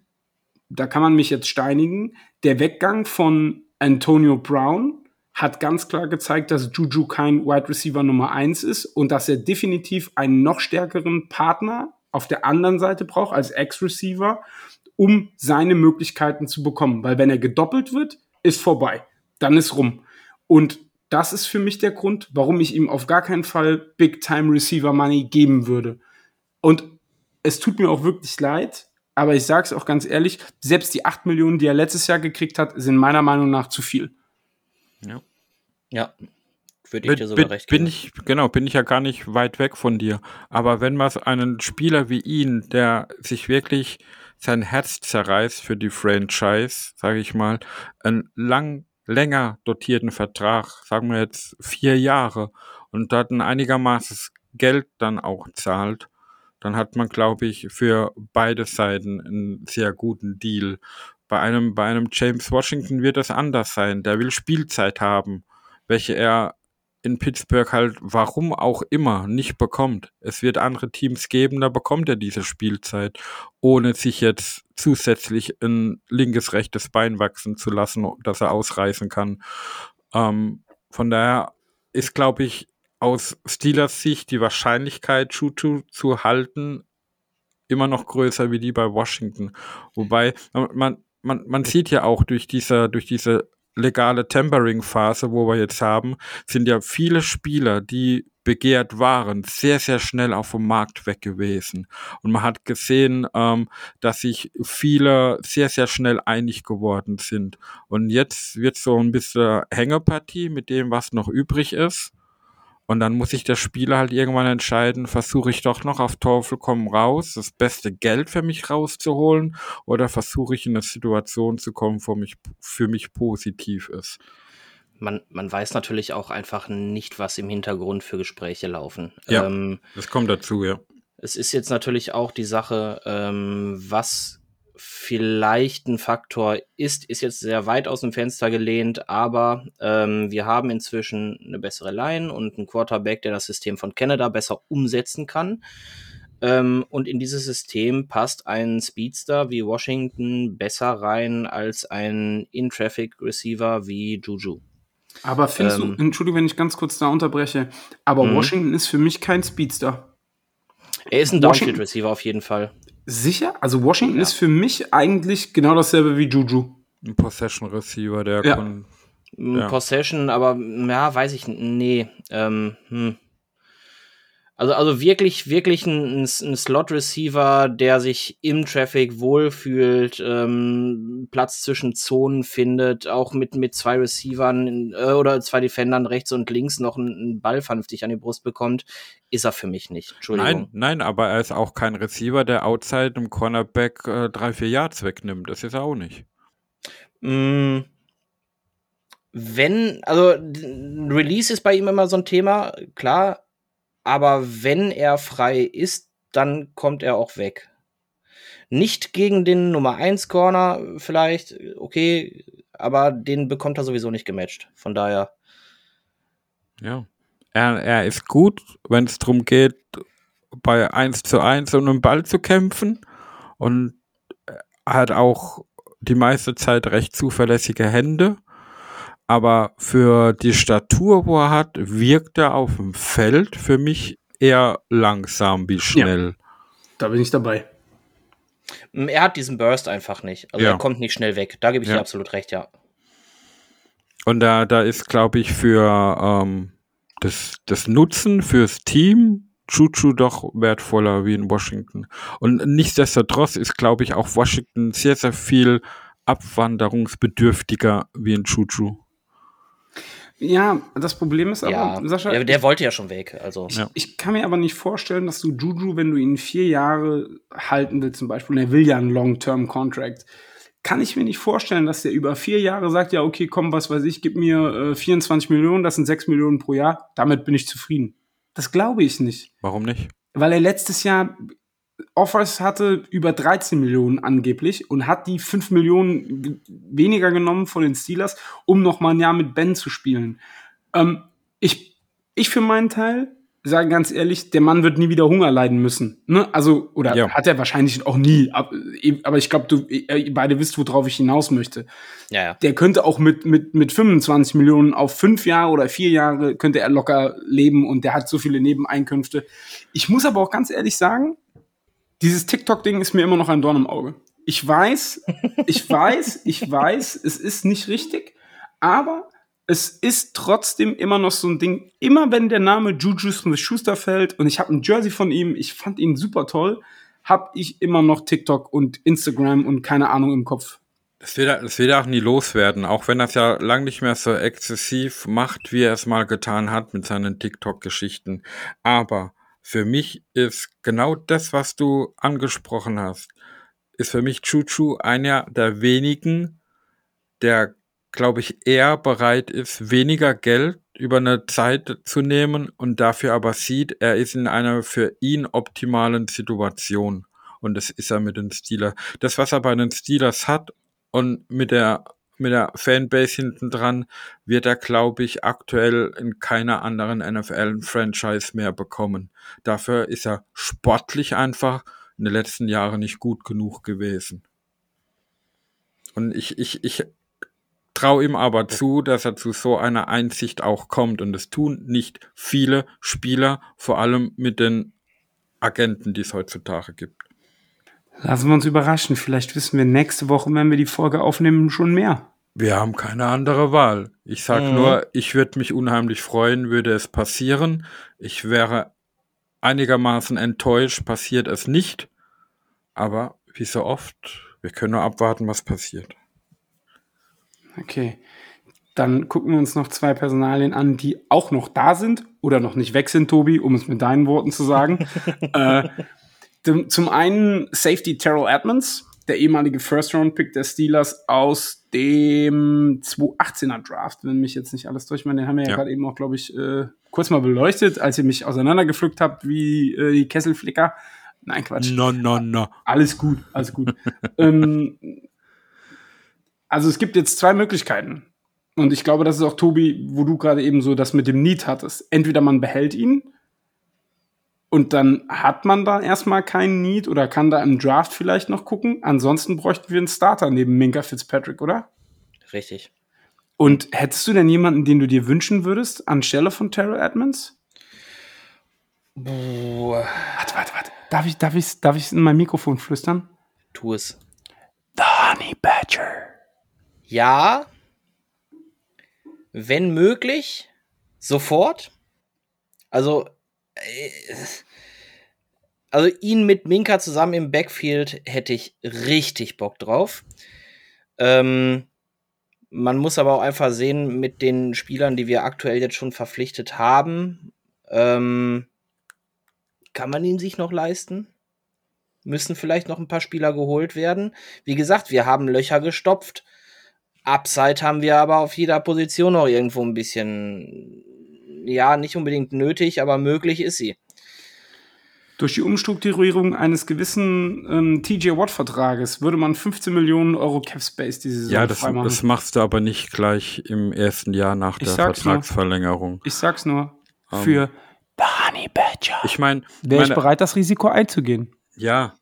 da kann man mich jetzt steinigen, der Weggang von Antonio Brown hat ganz klar gezeigt, dass Juju kein Wide Receiver Nummer eins ist und dass er definitiv einen noch stärkeren Partner auf der anderen Seite braucht als Ex-Receiver, um seine Möglichkeiten zu bekommen. Weil wenn er gedoppelt wird, ist vorbei. Dann ist rum. Und das ist für mich der Grund, warum ich ihm auf gar keinen Fall Big-Time Receiver Money geben würde. Und es tut mir auch wirklich leid, aber ich sage es auch ganz ehrlich, selbst die 8 Millionen, die er letztes Jahr gekriegt hat, sind meiner Meinung nach zu viel. Ja, würde ich dir Bin, sogar bin, recht bin geben. ich, genau, bin ich ja gar nicht weit weg von dir. Aber wenn man einen Spieler wie ihn, der sich wirklich sein Herz zerreißt für die Franchise, sage ich mal, einen lang, länger dotierten Vertrag, sagen wir jetzt vier Jahre, und dort ein einigermaßen Geld dann auch zahlt, dann hat man, glaube ich, für beide Seiten einen sehr guten Deal. Bei einem, bei einem James Washington wird es anders sein. Der will Spielzeit haben, welche er in Pittsburgh halt, warum auch immer, nicht bekommt. Es wird andere Teams geben, da bekommt er diese Spielzeit, ohne sich jetzt zusätzlich ein linkes, rechtes Bein wachsen zu lassen, dass er ausreißen kann. Ähm, von daher ist, glaube ich, aus Steelers Sicht die Wahrscheinlichkeit, Chuchu zu halten, immer noch größer wie die bei Washington. Wobei, man, man, man sieht ja auch durch diese, durch diese legale Tempering-Phase, wo wir jetzt haben, sind ja viele Spieler, die begehrt waren, sehr, sehr schnell auf dem Markt weg gewesen. Und man hat gesehen, ähm, dass sich viele sehr, sehr schnell einig geworden sind. Und jetzt wird so ein bisschen Hängepartie mit dem, was noch übrig ist. Und dann muss sich der Spieler halt irgendwann entscheiden, versuche ich doch noch auf Teufel komm raus, das beste Geld für mich rauszuholen, oder versuche ich in eine Situation zu kommen, wo mich, für mich positiv ist. Man, man weiß natürlich auch einfach nicht, was im Hintergrund für Gespräche laufen. Ja. Ähm, Das kommt dazu, ja. es ist jetzt natürlich auch die Sache, ähm, was vielleicht ein Faktor ist, ist jetzt sehr weit aus dem Fenster gelehnt, aber ähm, wir haben inzwischen eine bessere Line und einen Quarterback, der das System von Canada besser umsetzen kann. Ähm, und in dieses System passt ein Speedster wie Washington besser rein als ein In-Traffic-Receiver wie Juju. Aber findest Ähm. du, Entschuldigung, wenn ich ganz kurz da unterbreche, aber Mhm. Washington ist für mich kein Speedster. Er ist ein Downfield-Receiver auf jeden Fall. Sicher? Also Washington Ja. ist für mich eigentlich genau dasselbe wie Juju. Ein Possession Receiver, der Ja. kann, Ja. Possession, aber ja, weiß ich, n- nee. Ähm, hm. Also, also wirklich, wirklich ein, ein Slot-Receiver, der sich im Traffic wohlfühlt, ähm, Platz zwischen Zonen findet, auch mit, mit zwei Receivern äh, oder zwei Defendern rechts und links noch einen, einen, Ball vernünftig an die Brust bekommt, ist er für mich nicht. Entschuldigung. Nein, nein, aber er ist auch kein Receiver, der outside im Cornerback äh, drei, vier Yards wegnimmt. Das ist er auch nicht. Mm, wenn, also Release ist bei ihm immer so ein Thema, klar, aber wenn er frei ist, dann kommt er auch weg. Nicht gegen den Nummer 1 Corner vielleicht, okay, aber den bekommt er sowieso nicht gematcht. Von daher. Ja. Er, er ist gut, wenn es darum geht, bei 1 zu 1 um einen Ball zu kämpfen. Und er hat auch die meiste Zeit recht zuverlässige Hände. Aber für die Statur, wo er hat, wirkt er auf dem Feld für mich eher langsam wie schnell. Ja, da bin ich dabei. Er hat diesen Burst einfach nicht. Also ja. er kommt nicht schnell weg. Da gebe ich ja. dir absolut recht, ja. Und da, da ist, glaube ich, für ähm, das, das Nutzen fürs Team Chuchu doch wertvoller wie in Washington. Und nichtsdestotrotz ist, glaube ich, auch Washington sehr, sehr viel abwanderungsbedürftiger wie in Chuchu. Ja, das Problem ist aber, ja, Sascha. Der, der wollte ja schon weg. Also. Ich, ich, kann mir aber nicht vorstellen, dass du Juju, wenn du ihn vier Jahre halten willst, zum Beispiel, und er will ja einen Long-Term-Contract, kann ich mir nicht vorstellen, dass der über vier Jahre sagt, ja, okay, komm, was weiß ich, gib mir äh, 24 Millionen, das sind 6 Millionen pro Jahr, damit bin ich zufrieden. Das glaube ich nicht. Warum nicht? Weil er letztes Jahr Offers hatte über 13 Millionen angeblich und hat die 5 Millionen weniger genommen von den Steelers, um noch mal ein Jahr mit Ben zu spielen. Ähm, ich, ich für meinen Teil sage ganz ehrlich, der Mann wird nie wieder Hunger leiden müssen. Ne? Also, oder ja. hat er wahrscheinlich auch nie. Aber ich glaube, du ihr beide wisst, worauf ich hinaus möchte. Ja, ja. Der könnte auch mit, mit, mit 25 Millionen auf fünf Jahre oder vier Jahre könnte er locker leben und der hat so viele Nebeneinkünfte. Ich muss aber auch ganz ehrlich sagen, dieses TikTok-Ding ist mir immer noch ein Dorn im Auge. Ich weiß, ich weiß, ich weiß, es ist nicht richtig, aber es ist trotzdem immer noch so ein Ding. Immer wenn der Name Juju Smith-Schuster fällt und ich habe ein Jersey von ihm, ich fand ihn super toll, habe ich immer noch TikTok und Instagram und keine Ahnung im Kopf. Das wird, das wird auch nie loswerden, auch wenn das ja lang nicht mehr so exzessiv macht, wie er es mal getan hat mit seinen TikTok-Geschichten. Aber für mich ist genau das, was du angesprochen hast, ist für mich Chuchu einer der wenigen, der, glaube ich, eher bereit ist, weniger Geld über eine Zeit zu nehmen und dafür aber sieht, er ist in einer für ihn optimalen Situation. Und das ist er mit den Steelers. Das, was er bei den Steelers hat und mit der mit der Fanbase hinten dran wird er, glaube ich, aktuell in keiner anderen NFL-Franchise mehr bekommen. Dafür ist er sportlich einfach in den letzten Jahren nicht gut genug gewesen. Und ich, ich, ich traue ihm aber zu, dass er zu so einer Einsicht auch kommt. Und das tun nicht viele Spieler, vor allem mit den Agenten, die es heutzutage gibt. Lassen wir uns überraschen. Vielleicht wissen wir nächste Woche, wenn wir die Folge aufnehmen, schon mehr. Wir haben keine andere Wahl. Ich sag mhm. nur, ich würde mich unheimlich freuen, würde es passieren. Ich wäre einigermaßen enttäuscht, passiert es nicht. Aber wie so oft, wir können nur abwarten, was passiert. Okay. Dann gucken wir uns noch zwei Personalien an, die auch noch da sind oder noch nicht weg sind, Tobi, um es mit deinen Worten zu sagen. äh, zum einen Safety Terrell Edmonds, der ehemalige First-Round-Pick der Steelers aus dem 2018er Draft, wenn mich jetzt nicht alles durchmacht. Den haben wir ja, ja gerade eben auch, glaube ich, äh, kurz mal beleuchtet, als ihr mich auseinandergepflückt habt wie äh, die Kesselflicker. Nein, Quatsch. No, no, no. Alles gut, alles gut. ähm, also es gibt jetzt zwei Möglichkeiten. Und ich glaube, das ist auch Tobi, wo du gerade eben so das mit dem Need hattest. Entweder man behält ihn und dann hat man da erstmal keinen Need oder kann da im Draft vielleicht noch gucken. Ansonsten bräuchten wir einen Starter neben Minka Fitzpatrick, oder? Richtig. Und hättest du denn jemanden, den du dir wünschen würdest, anstelle von Terrell Edmonds? Boah. Warte, warte, warte. Darf ich, darf ich, darf ich in mein Mikrofon flüstern? Tu es. The Honey Badger. Ja. Wenn möglich, sofort. Also also ihn mit Minka zusammen im Backfield hätte ich richtig Bock drauf. Ähm, man muss aber auch einfach sehen, mit den Spielern, die wir aktuell jetzt schon verpflichtet haben, ähm, kann man ihn sich noch leisten? Müssen vielleicht noch ein paar Spieler geholt werden? Wie gesagt, wir haben Löcher gestopft. Upside haben wir aber auf jeder Position noch irgendwo ein bisschen, ja, nicht unbedingt nötig, aber möglich ist sie. Durch die Umstrukturierung eines gewissen ähm, TJ Watt-Vertrages würde man 15 Millionen Euro Cap Space diese Saison Ja, das, das machst du aber nicht gleich im ersten Jahr nach Ich der Vertragsverlängerung. ich sag's nur. Ähm, Für The Honey Badger. Ich meine, Wäre ich bereit, das Risiko einzugehen. ja,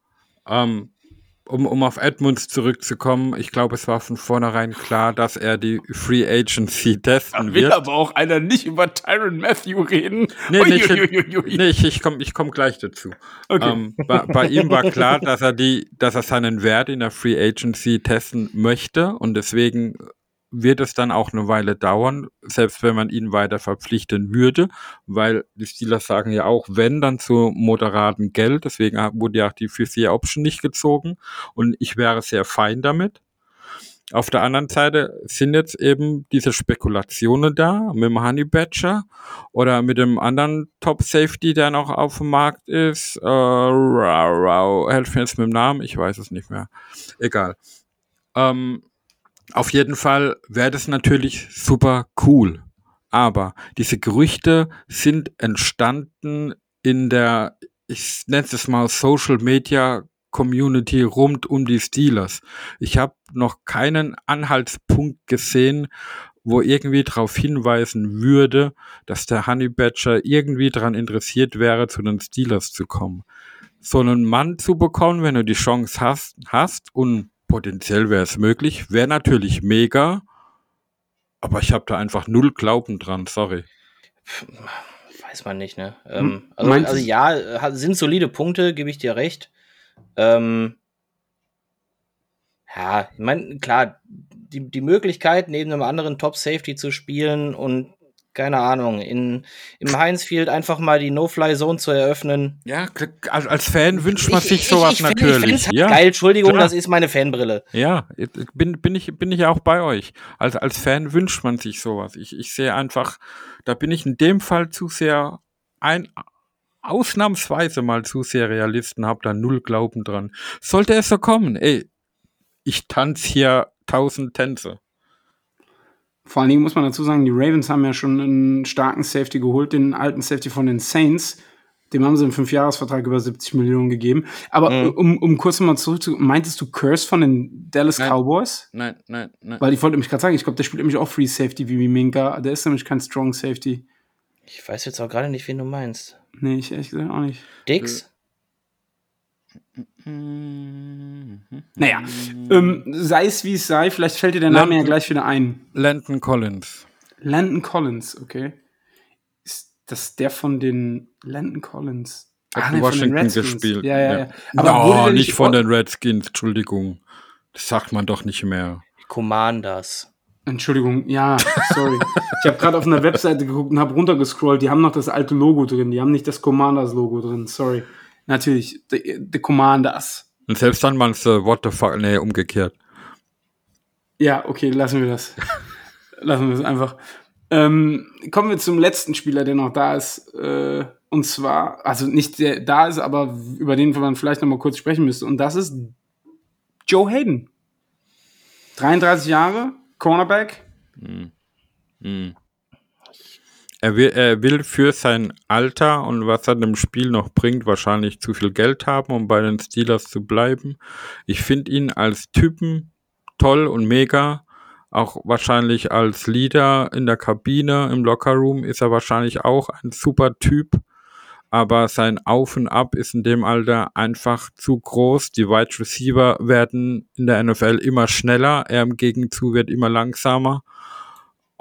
ähm, um, um auf Edmunds zurückzukommen, ich glaube, es war von vornherein klar, dass er die Free Agency testen wird. aber auch einer nicht über Tyron Matthew reden. Nee, nee, ich, Uiuiuiui. nee, ich, ich komme ich komm gleich dazu. Okay. Ähm, bei, bei ihm war klar, dass er die, dass er seinen Wert in der Free Agency testen möchte und deswegen wird es dann auch eine Weile dauern, selbst wenn man ihn weiter verpflichten würde, weil die Steelers sagen ja auch, wenn, dann zu moderaten Geld, deswegen wurde ja auch die Fifth Year Option nicht gezogen und ich wäre sehr fein damit. Auf der anderen Seite sind jetzt eben diese Spekulationen da mit dem Honey Badger oder mit dem anderen Top Safety, der noch auf dem Markt ist. Äh, rau, rau, helf mir jetzt mit dem Namen, ich weiß es nicht mehr. Egal. Ähm, auf jeden Fall wäre das natürlich super cool. Aber diese Gerüchte sind entstanden in der, ich nenne es mal Social Media Community rund um die Steelers. Ich habe noch keinen Anhaltspunkt gesehen, wo irgendwie darauf hinweisen würde, dass der Honey Badger irgendwie daran interessiert wäre, zu den Steelers zu kommen. So einen Mann zu bekommen, wenn du die Chance hast, hast und potenziell wäre es möglich, wäre natürlich mega, aber ich habe da einfach null Glauben dran, sorry. Weiß man nicht, ne? Hm, Ähm, also, also ja, sind solide Punkte, gebe ich dir recht. Ähm, ja, ich meine, klar, die, die Möglichkeit, neben einem anderen Top Safety zu spielen und keine Ahnung, in, im Heinz-Field einfach mal die No-Fly-Zone zu eröffnen. Ja, als, als Fan wünscht man Ich- sich ich- sowas ich Ich natürlich. halt ja, geil, Entschuldigung, klar. das ist meine Fanbrille. ja, bin, bin, ich, bin ich auch bei euch. Als, als Fan wünscht man sich sowas. Ich, ich sehe einfach, da bin ich in dem Fall zu sehr ein, ausnahmsweise mal zu sehr Realisten, hab da null Glauben dran. Sollte es so kommen, ey, ich tanze hier tausend Tänze. Vor allen Dingen muss man dazu sagen, die Ravens haben ja schon einen starken Safety geholt, den alten Safety von den Saints. Dem haben sie einen Fünfjahresvertrag über 70 Millionen gegeben. Aber Mhm. um, um kurz mal zurück zu, meintest du Curse von den Dallas Nein. Cowboys? Nein, nein, nein. Weil ich wollte nämlich gerade sagen, ich glaube, der spielt nämlich auch Free Safety wie Minka. Der ist nämlich kein Strong Safety. Ich weiß jetzt auch gerade nicht, wen du meinst. Nee, ich ehrlich gesagt auch nicht. Dix? Naja, ähm, sei es wie es sei, vielleicht fällt dir der Name ja Landon- gleich wieder ein. Landon Collins. Landon Collins, okay. Ist das der von den Landon Collins? Hat Ah, in nee, von den Washington Redskins. gespielt. Ja, ja, ja. Aber no, der nicht von den Redskins, Entschuldigung. Das sagt man doch nicht mehr. Commanders. Entschuldigung, ja, sorry. ich habe gerade auf einer Webseite geguckt und habe runtergescrollt. Die haben noch das alte Logo drin. Die haben nicht das Commanders-Logo drin. Sorry. Natürlich, the, the Commanders. Und selbst dann meinst du, what the fuck, nee, umgekehrt. Ja, okay, lassen wir das. lassen wir das einfach. Ähm, kommen wir zum letzten Spieler, der noch da ist. Äh, und zwar, also nicht der da ist, aber über den man vielleicht noch mal kurz sprechen müsste. Und das ist Joe Hayden. 33 Jahre, Cornerback. Er will, er will für sein Alter und was er dem Spiel noch bringt, wahrscheinlich zu viel Geld haben, um bei den Steelers zu bleiben. Ich finde ihn als Typen toll und mega. Auch wahrscheinlich als Leader in der Kabine, im Lockerroom ist er wahrscheinlich auch ein super Typ. Aber sein Auf und Ab ist in dem Alter einfach zu groß. Die Wide Receiver werden in der NFL immer schneller. Er im Gegenzug wird immer langsamer.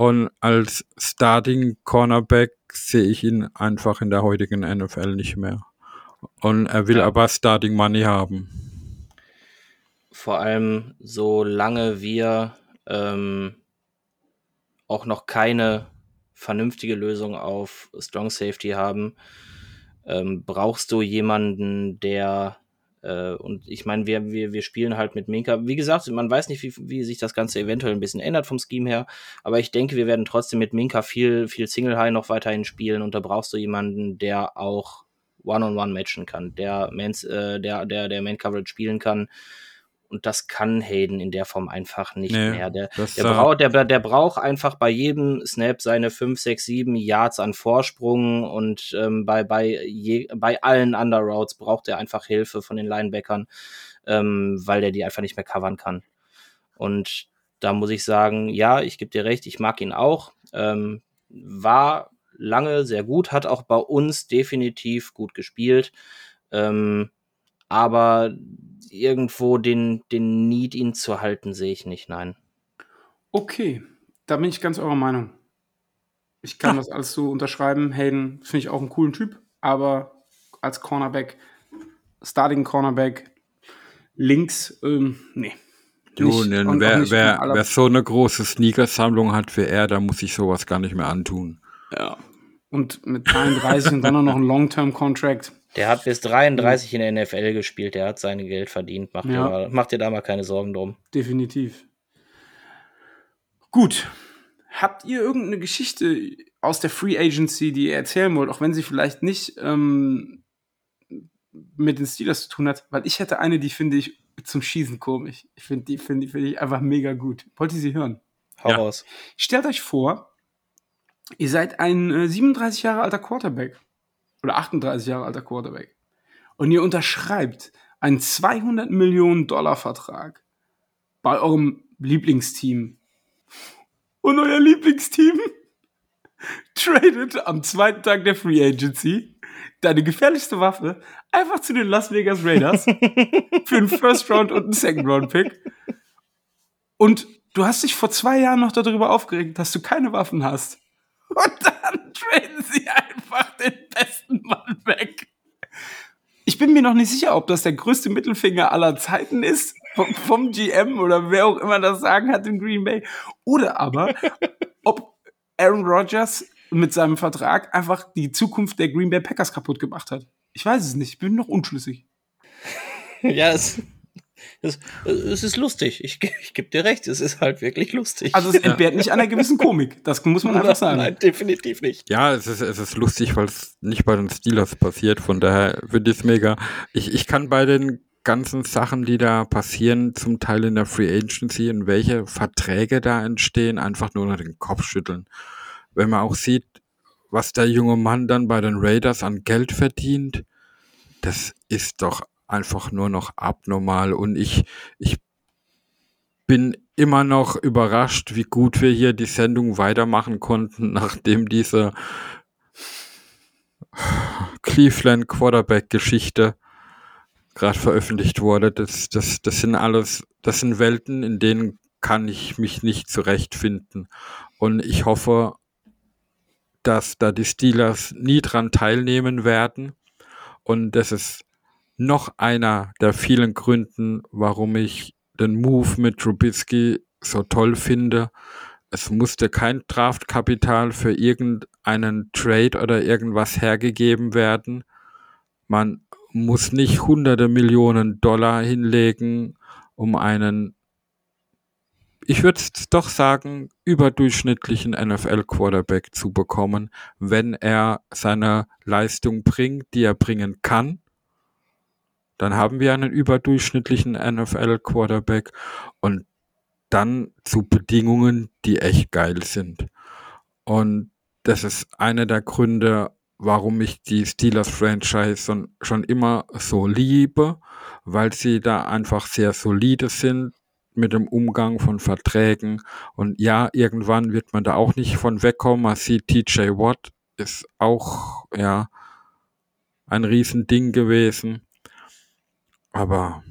Und als Starting Cornerback sehe ich ihn einfach in der heutigen NFL nicht mehr. Und er will Ja. aber Starting Money haben. Vor allem, solange wir ähm, auch noch keine vernünftige Lösung auf Strong Safety haben, ähm, brauchst du jemanden, der äh, und ich meine, wir, wir, wir spielen halt mit Minka. Wie gesagt, man weiß nicht, wie, wie sich das Ganze eventuell ein bisschen ändert vom Scheme her, aber ich denke, wir werden trotzdem mit Minka viel, viel Single High noch weiterhin spielen und da brauchst du jemanden, der auch One-on-One -on -one matchen kann, der, Mans, äh, der, der, der Main Coverage spielen kann und das kann Hayden in der Form einfach nicht nee, mehr. Der, der, braucht, der, der braucht einfach bei jedem Snap seine 5, 6, 7 Yards an Vorsprung und ähm, bei, bei, je, bei allen Underroutes braucht er einfach Hilfe von den Linebackern, ähm, weil der die einfach nicht mehr covern kann. Und da muss ich sagen, ja, ich gebe dir recht, ich mag ihn auch. Ähm, war lange sehr gut, hat auch bei uns definitiv gut gespielt. Ähm, aber irgendwo den, den Need, ihn zu halten, sehe ich nicht, nein. Okay, da bin ich ganz eurer Meinung. Ich kann das alles so unterschreiben. Hayden finde ich auch einen coolen Typ, aber als Cornerback, Starting Cornerback, links, ähm, nee. Du, ne, wer, wer, wer so eine große Sneakersammlung hat wie er, da muss ich sowas gar nicht mehr antun. Ja. Und mit 33 und dann noch ein Long-Term-Contract. Der hat bis 33 in der NFL gespielt, der hat sein Geld verdient. Macht, ja. dir, mal, macht dir da mal keine Sorgen drum. Definitiv. Gut. Habt ihr irgendeine Geschichte aus der Free Agency, die ihr erzählen wollt, auch wenn sie vielleicht nicht ähm, mit den Steelers zu tun hat? Weil ich hätte eine, die finde ich zum Schießen komisch. Ich finde die finde find ich einfach mega gut. Wollt ihr sie hören? Hau ja. raus. Stellt euch vor, ihr seid ein äh, 37 Jahre alter Quarterback oder 38 Jahre alter Quarterback. Und ihr unterschreibt einen 200 Millionen Dollar Vertrag bei eurem Lieblingsteam. Und euer Lieblingsteam tradet am zweiten Tag der Free Agency deine gefährlichste Waffe einfach zu den Las Vegas Raiders für einen First Round und einen Second Round Pick. Und du hast dich vor zwei Jahren noch darüber aufgeregt, dass du keine Waffen hast. Und dann traden sie einfach den besten Mann weg. Ich bin mir noch nicht sicher, ob das der größte Mittelfinger aller Zeiten ist, vom, vom GM oder wer auch immer das sagen hat in Green Bay. Oder aber, ob Aaron Rodgers mit seinem Vertrag einfach die Zukunft der Green Bay Packers kaputt gemacht hat. Ich weiß es nicht, ich bin noch unschlüssig. ja, es es, es ist lustig. Ich, ich gebe dir recht, es ist halt wirklich lustig. Also es entbehrt nicht einer gewissen Komik. Das muss man einfach sagen. Nein, definitiv nicht. Ja, es ist, es ist lustig, weil es nicht bei den Steelers passiert. Von daher finde ich es mega. Ich, ich kann bei den ganzen Sachen, die da passieren, zum Teil in der Free Agency und welche Verträge da entstehen, einfach nur noch den Kopf schütteln. Wenn man auch sieht, was der junge Mann dann bei den Raiders an Geld verdient, das ist doch einfach nur noch abnormal und ich, ich bin immer noch überrascht, wie gut wir hier die Sendung weitermachen konnten, nachdem diese Cleveland Quarterback Geschichte gerade veröffentlicht wurde. Das, das, das sind alles, das sind Welten, in denen kann ich mich nicht zurechtfinden. Und ich hoffe, dass da die Steelers nie dran teilnehmen werden und dass es noch einer der vielen Gründen, warum ich den Move mit Trubisky so toll finde. Es musste kein Draftkapital für irgendeinen Trade oder irgendwas hergegeben werden. Man muss nicht hunderte Millionen Dollar hinlegen, um einen, ich würde doch sagen, überdurchschnittlichen NFL-Quarterback zu bekommen, wenn er seine Leistung bringt, die er bringen kann dann haben wir einen überdurchschnittlichen NFL-Quarterback und dann zu Bedingungen, die echt geil sind. Und das ist einer der Gründe, warum ich die Steelers-Franchise schon immer so liebe, weil sie da einfach sehr solide sind mit dem Umgang von Verträgen. Und ja, irgendwann wird man da auch nicht von wegkommen. Man sieht, TJ Watt ist auch, ja, ein Riesending gewesen. Aber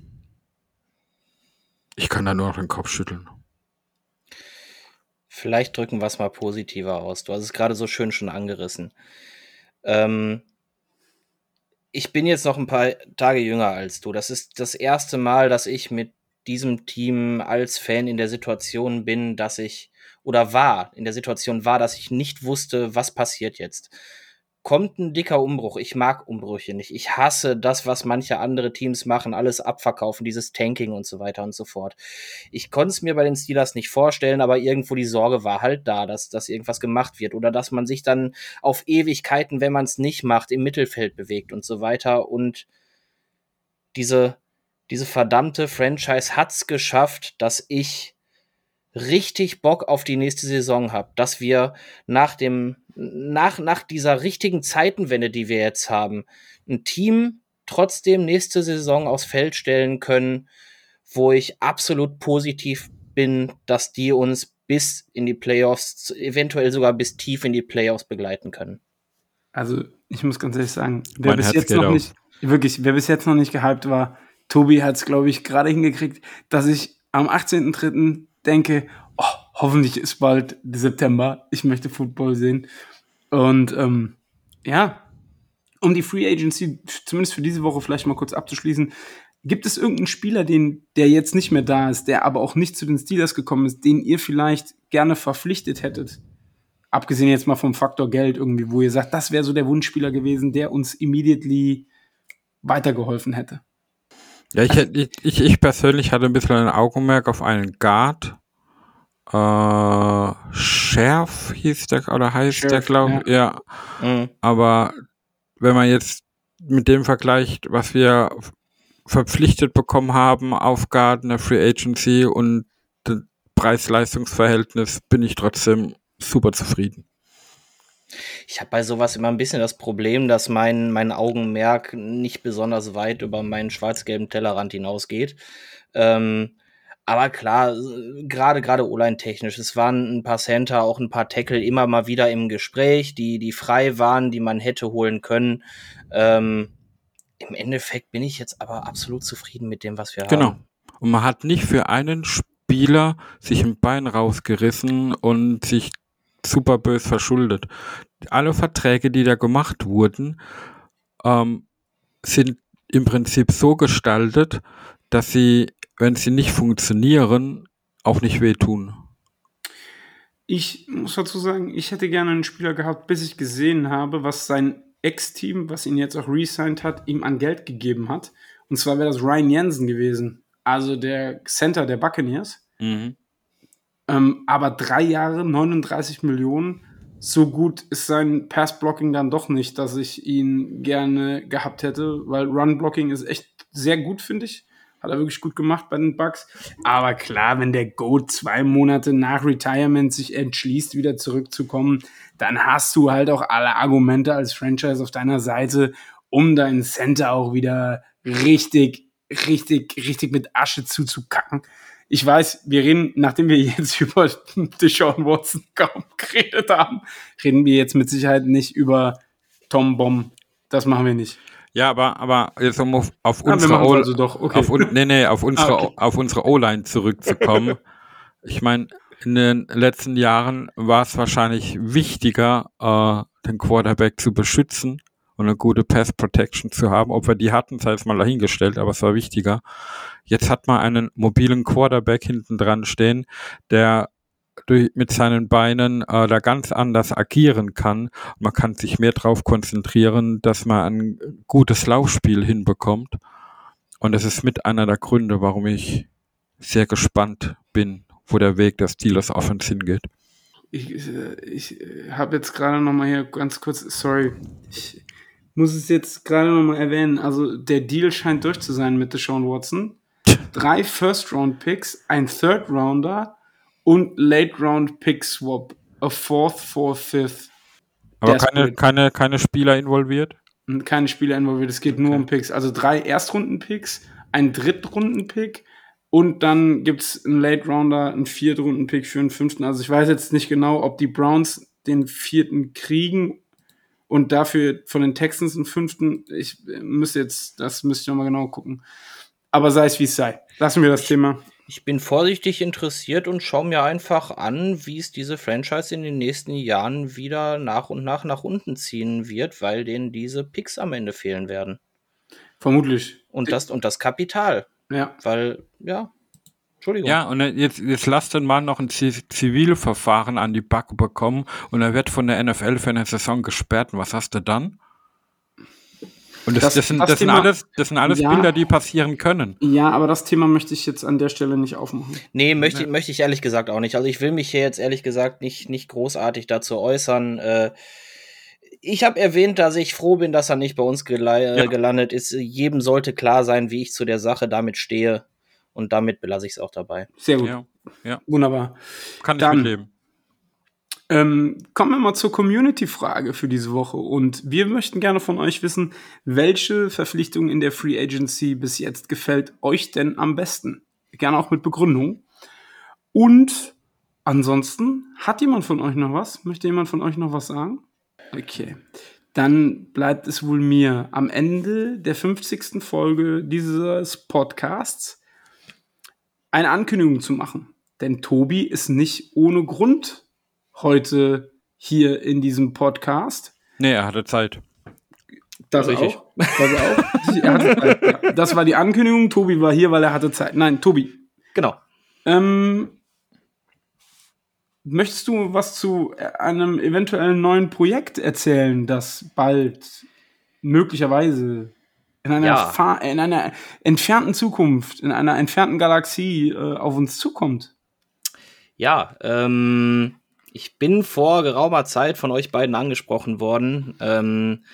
ich kann da nur noch den Kopf schütteln. Vielleicht drücken wir es mal positiver aus. Du hast es gerade so schön schon angerissen. Ähm, ich bin jetzt noch ein paar Tage jünger als du. Das ist das erste Mal, dass ich mit diesem Team als Fan in der Situation bin, dass ich oder war, in der Situation war, dass ich nicht wusste, was passiert jetzt. Kommt ein dicker Umbruch. Ich mag Umbrüche nicht. Ich hasse das, was manche andere Teams machen, alles abverkaufen, dieses Tanking und so weiter und so fort. Ich konnte es mir bei den Steelers nicht vorstellen, aber irgendwo die Sorge war halt da, dass, dass irgendwas gemacht wird oder dass man sich dann auf Ewigkeiten, wenn man es nicht macht, im Mittelfeld bewegt und so weiter. Und diese, diese verdammte Franchise hat's geschafft, dass ich richtig Bock auf die nächste Saison habe, dass wir nach dem nach nach dieser richtigen Zeitenwende, die wir jetzt haben, ein Team trotzdem nächste Saison aufs Feld stellen können, wo ich absolut positiv bin, dass die uns bis in die Playoffs, eventuell sogar bis tief in die Playoffs begleiten können. Also, ich muss ganz ehrlich sagen, wer mein bis Herz jetzt noch auf. nicht, wirklich, wer bis jetzt noch nicht gehypt war, Tobi hat es, glaube ich, gerade hingekriegt, dass ich am 18.03 denke, hoffentlich ist bald September, ich möchte Football sehen. Und ähm, ja, um die Free Agency zumindest für diese Woche vielleicht mal kurz abzuschließen, gibt es irgendeinen Spieler, den, der jetzt nicht mehr da ist, der aber auch nicht zu den Steelers gekommen ist, den ihr vielleicht gerne verpflichtet hättet? Abgesehen jetzt mal vom Faktor Geld irgendwie, wo ihr sagt, das wäre so der Wunschspieler gewesen, der uns immediately weitergeholfen hätte. Ja, ich, ich, ich persönlich hatte ein bisschen ein Augenmerk auf einen Guard. Äh, Sheriff hieß der oder heißt Sheriff, der, glaube ich. Ja. ja. Mhm. Aber wenn man jetzt mit dem vergleicht, was wir verpflichtet bekommen haben auf Guard, eine Free Agency und Preis-Leistungs-Verhältnis, bin ich trotzdem super zufrieden. Ich habe bei sowas immer ein bisschen das Problem, dass mein, mein Augenmerk nicht besonders weit über meinen schwarz-gelben Tellerrand hinausgeht. Ähm, aber klar, gerade gerade O-Line technisch, es waren ein paar Center, auch ein paar Tackle immer mal wieder im Gespräch, die die frei waren, die man hätte holen können. Ähm, Im Endeffekt bin ich jetzt aber absolut zufrieden mit dem, was wir genau. haben. Genau. Und man hat nicht für einen Spieler sich ein Bein rausgerissen und sich super bös verschuldet. Alle Verträge, die da gemacht wurden, ähm, sind im Prinzip so gestaltet, dass sie, wenn sie nicht funktionieren, auch nicht wehtun. Ich muss dazu sagen, ich hätte gerne einen Spieler gehabt, bis ich gesehen habe, was sein Ex-Team, was ihn jetzt auch resigned hat, ihm an Geld gegeben hat. Und zwar wäre das Ryan Jensen gewesen, also der Center der Buccaneers. Mhm. Ähm, aber drei Jahre, 39 Millionen, so gut ist sein Pass-Blocking dann doch nicht, dass ich ihn gerne gehabt hätte, weil Run-Blocking ist echt sehr gut, finde ich. Hat er wirklich gut gemacht bei den Bucks. Aber klar, wenn der Goat zwei Monate nach Retirement sich entschließt, wieder zurückzukommen, dann hast du halt auch alle Argumente als Franchise auf deiner Seite, um deinen Center auch wieder richtig, richtig, richtig mit Asche zuzukacken ich weiß, wir reden, nachdem wir jetzt über Deshaun Watson kaum geredet haben, reden wir jetzt mit Sicherheit nicht über Tom Bomb. Das machen wir nicht. Ja, aber, aber jetzt um auf, auf ah, unsere O also doch. Okay. auf, nee, nee, auf unsere, ah, okay. auf unsere O-Line zurückzukommen. ich meine, in den letzten Jahren war es wahrscheinlich wichtiger, äh, den Quarterback zu beschützen und eine gute Pass Protection zu haben. Ob wir die hatten, sei es mal dahingestellt, aber es war wichtiger. Jetzt hat man einen mobilen Quarterback hinten dran stehen, der durch, mit seinen Beinen äh, da ganz anders agieren kann. Man kann sich mehr darauf konzentrieren, dass man ein gutes Laufspiel hinbekommt. Und das ist mit einer der Gründe, warum ich sehr gespannt bin, wo der Weg des Steelers Offense hingeht. Ich, ich habe jetzt gerade noch mal hier ganz kurz, sorry, ich muss es jetzt gerade noch mal erwähnen. Also der Deal scheint durch zu sein mit Deshaun Watson. Drei First-Round-Picks, ein Third-Rounder und Late-Round-Pick-Swap. A Fourth for Fifth. Aber keine, keine, keine Spieler involviert? Keine Spieler involviert, es geht nur okay. um Picks. Also drei Erstrunden-Picks, ein Drittrunden-Pick und dann gibt es einen Late-Rounder, einen Viertrunden-Pick für einen fünften. Also ich weiß jetzt nicht genau, ob die Browns den vierten kriegen und dafür von den Texans einen fünften. Ich müsste jetzt, das müsste ich nochmal genau gucken. Aber sei es wie es sei. Lassen wir das Thema. Ich bin vorsichtig interessiert und schaue mir einfach an, wie es diese Franchise in den nächsten Jahren wieder nach und nach nach unten ziehen wird, weil denen diese Picks am Ende fehlen werden. Vermutlich. Und das, und das Kapital. Ja. Weil, ja. Entschuldigung. Ja, und jetzt, jetzt lasst den Mann noch ein Zivilverfahren an die Backe bekommen und er wird von der NFL für eine Saison gesperrt. Und was hast du dann? Und das, das, das, sind, das, das sind, alles, das sind alles ja, Bilder, die passieren können. Ja, aber das Thema möchte ich jetzt an der Stelle nicht aufmachen. Nee, möchte, nee. möchte ich ehrlich gesagt auch nicht. Also ich will mich hier jetzt ehrlich gesagt nicht, nicht großartig dazu äußern. Äh, ich habe erwähnt, dass ich froh bin, dass er nicht bei uns gel äh, ja. gelandet ist. Jedem sollte klar sein, wie ich zu der Sache damit stehe. Und damit belasse ich es auch dabei. Sehr gut. Ja, ja. Wunderbar. Kann ich Dann, mitleben. Ähm, kommen wir mal zur Community-Frage für diese Woche. Und wir möchten gerne von euch wissen, welche Verpflichtung in der Free Agency bis jetzt gefällt euch denn am besten? Gerne auch mit Begründung. Und ansonsten, hat jemand von euch noch was? Möchte jemand von euch noch was sagen? Okay. Dann bleibt es wohl mir am Ende der 50. Folge dieses Podcasts eine Ankündigung zu machen. Denn Tobi ist nicht ohne Grund heute hier in diesem Podcast. Nee, er hatte Zeit. Das Richtig. auch. Das, auch. er hatte Zeit, ja. das war die Ankündigung. Tobi war hier, weil er hatte Zeit. Nein, Tobi. Genau. Ähm, möchtest du was zu einem eventuellen neuen Projekt erzählen, das bald möglicherweise in einer, ja. in einer entfernten Zukunft, in einer entfernten Galaxie äh, auf uns zukommt? Ja, ähm, ich bin vor geraumer Zeit von euch beiden angesprochen worden. Ähm,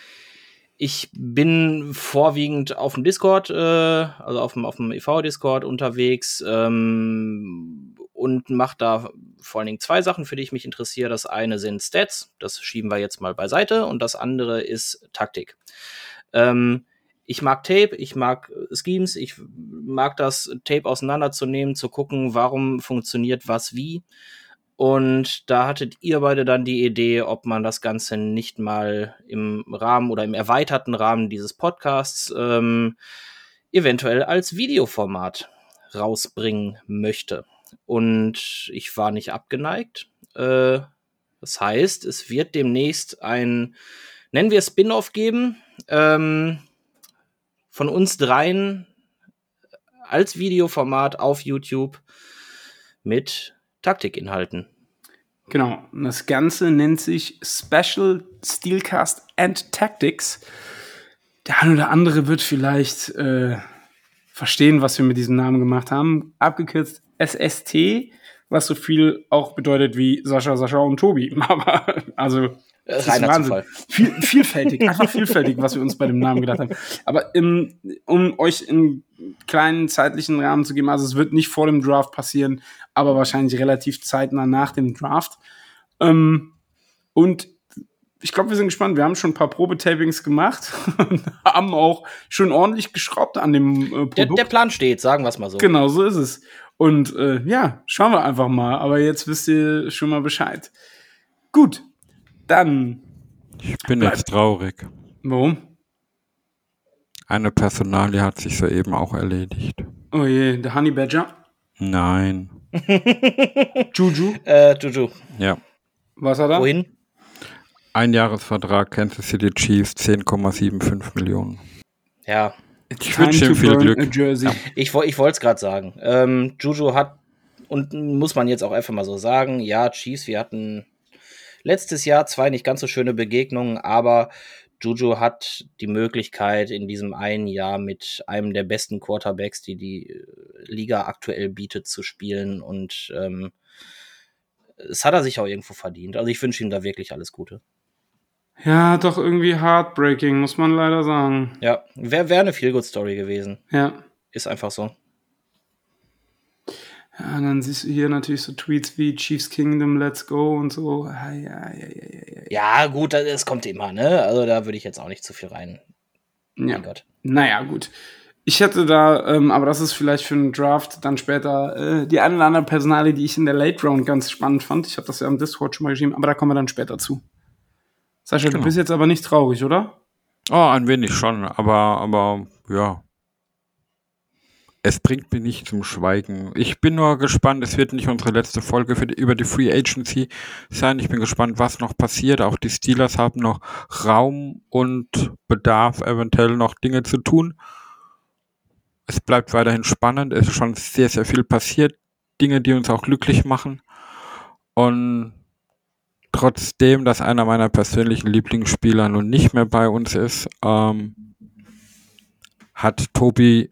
ich bin vorwiegend auf dem Discord, äh, also auf dem, auf dem EV-Discord unterwegs ähm, und mache da vor allen Dingen zwei Sachen, für die ich mich interessiere. Das eine sind Stats, das schieben wir jetzt mal beiseite, und das andere ist Taktik. Ähm, ich mag Tape, ich mag Schemes, ich mag das Tape auseinanderzunehmen, zu gucken, warum funktioniert was wie. Und da hattet ihr beide dann die Idee, ob man das Ganze nicht mal im Rahmen oder im erweiterten Rahmen dieses Podcasts ähm, eventuell als Videoformat rausbringen möchte. Und ich war nicht abgeneigt. Äh, das heißt, es wird demnächst ein, nennen wir Spin-off geben, ähm, von uns dreien als Videoformat auf YouTube mit Taktikinhalten. Genau, das Ganze nennt sich Special Steelcast and Tactics. Der eine oder andere wird vielleicht äh, verstehen, was wir mit diesem Namen gemacht haben. Abgekürzt SST, was so viel auch bedeutet wie Sascha, Sascha und Tobi. Aber also das ist Wahnsinn. Viel, vielfältig, einfach vielfältig, was wir uns bei dem Namen gedacht haben. Aber im, um euch in kleinen zeitlichen Rahmen zu geben, also es wird nicht vor dem Draft passieren, aber wahrscheinlich relativ zeitnah nach dem Draft. Ähm, und ich glaube, wir sind gespannt. Wir haben schon ein paar Probetapings gemacht und haben auch schon ordentlich geschraubt an dem äh, Produkt. Der, der Plan steht, sagen wir es mal so. Genau, so ist es. Und äh, ja, schauen wir einfach mal. Aber jetzt wisst ihr schon mal Bescheid. Gut, dann. Ich bin jetzt traurig. Warum? Eine Personalie hat sich soeben auch erledigt. Oh je, der Honey Badger? Nein. Juju? Äh, Juju. Ja. Was hat er? Wohin? Ein Jahresvertrag Kansas City Chiefs 10,75 Millionen. Ja. Ich wünsche ihm viel Glück. Ja. Ich, ich wollte es gerade sagen. Ähm, Juju hat, und muss man jetzt auch einfach mal so sagen, ja, Chiefs, wir hatten Letztes Jahr zwei nicht ganz so schöne Begegnungen, aber Juju hat die Möglichkeit, in diesem einen Jahr mit einem der besten Quarterbacks, die die äh, Liga aktuell bietet, zu spielen. Und ähm, es hat er sich auch irgendwo verdient. Also ich wünsche ihm da wirklich alles Gute. Ja, doch irgendwie heartbreaking, muss man leider sagen. Ja, wäre wär eine Feel-Good-Story gewesen. Ja. Ist einfach so. Ja, und dann siehst du hier natürlich so Tweets wie Chiefs Kingdom, let's go und so. Ja, ja, ja, ja, ja gut, das kommt immer, ne? Also da würde ich jetzt auch nicht zu viel rein. Ja. Gott. Naja, gut. Ich hätte da, ähm, aber das ist vielleicht für einen Draft dann später äh, die eine oder andere Personale, die ich in der Late Round ganz spannend fand. Ich habe das ja am Discord schon mal geschrieben, aber da kommen wir dann später zu. Sascha, genau. du bist jetzt aber nicht traurig, oder? Oh, ein wenig schon, aber, aber ja, es bringt mich nicht zum Schweigen. Ich bin nur gespannt, es wird nicht unsere letzte Folge die, über die Free Agency sein. Ich bin gespannt, was noch passiert. Auch die Steelers haben noch Raum und Bedarf, eventuell noch Dinge zu tun. Es bleibt weiterhin spannend. Es ist schon sehr, sehr viel passiert. Dinge, die uns auch glücklich machen. Und trotzdem, dass einer meiner persönlichen Lieblingsspieler nun nicht mehr bei uns ist, ähm, hat Tobi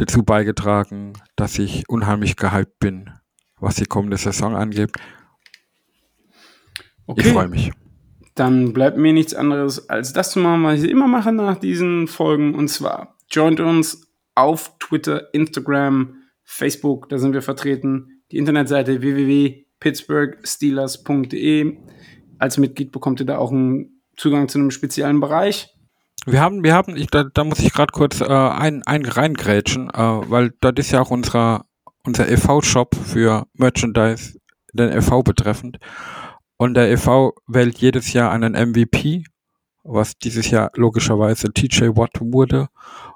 dazu beigetragen, dass ich unheimlich gehypt bin, was die kommende Saison angeht. Okay. Ich freue mich. Dann bleibt mir nichts anderes, als das zu machen, was ich immer mache nach diesen Folgen. Und zwar joint uns auf Twitter, Instagram, Facebook, da sind wir vertreten. Die Internetseite www.pittsburghsteelers.de. Als Mitglied bekommt ihr da auch einen Zugang zu einem speziellen Bereich. Wir haben, wir haben, ich, da, da muss ich gerade kurz äh, ein, ein reingrätschen, äh, weil dort ist ja auch unser, unser EV-Shop für Merchandise, den EV betreffend. Und der EV wählt jedes Jahr einen MVP, was dieses Jahr logischerweise TJ Watt wurde.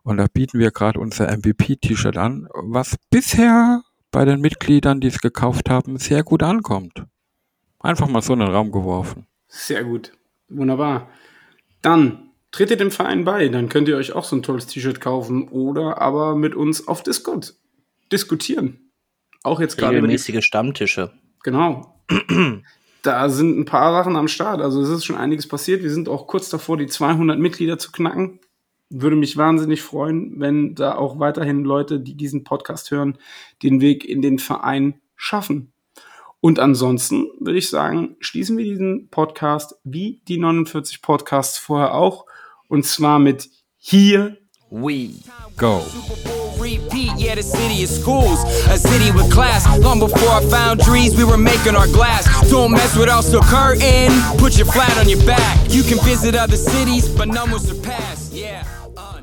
Und da bieten wir gerade unser MVP-T-Shirt an, was bisher bei den Mitgliedern, die es gekauft haben, sehr gut ankommt. Einfach mal so in den Raum geworfen. Sehr gut. Wunderbar. Dann tretet dem Verein bei, dann könnt ihr euch auch so ein tolles T-Shirt kaufen oder aber mit uns auf Discord diskutieren. Auch jetzt gerade. Regelmäßige Stammtische. Genau. da sind ein paar Sachen am Start. Also es ist schon einiges passiert. Wir sind auch kurz davor, die 200 Mitglieder zu knacken. Würde mich wahnsinnig freuen, wenn da auch weiterhin Leute, die diesen Podcast hören, den Weg in den Verein schaffen. Und ansonsten würde ich sagen, schließen wir diesen Podcast wie die 49 Podcasts vorher auch und zwar mit Here We Go. repeat. Yeah, the city is schools, a city with class. Long before our foundries, we were making our glass. Don't mess with us, so curtain. Put your flat on your back. You can visit other cities, but none will surpass. Yeah. Uh,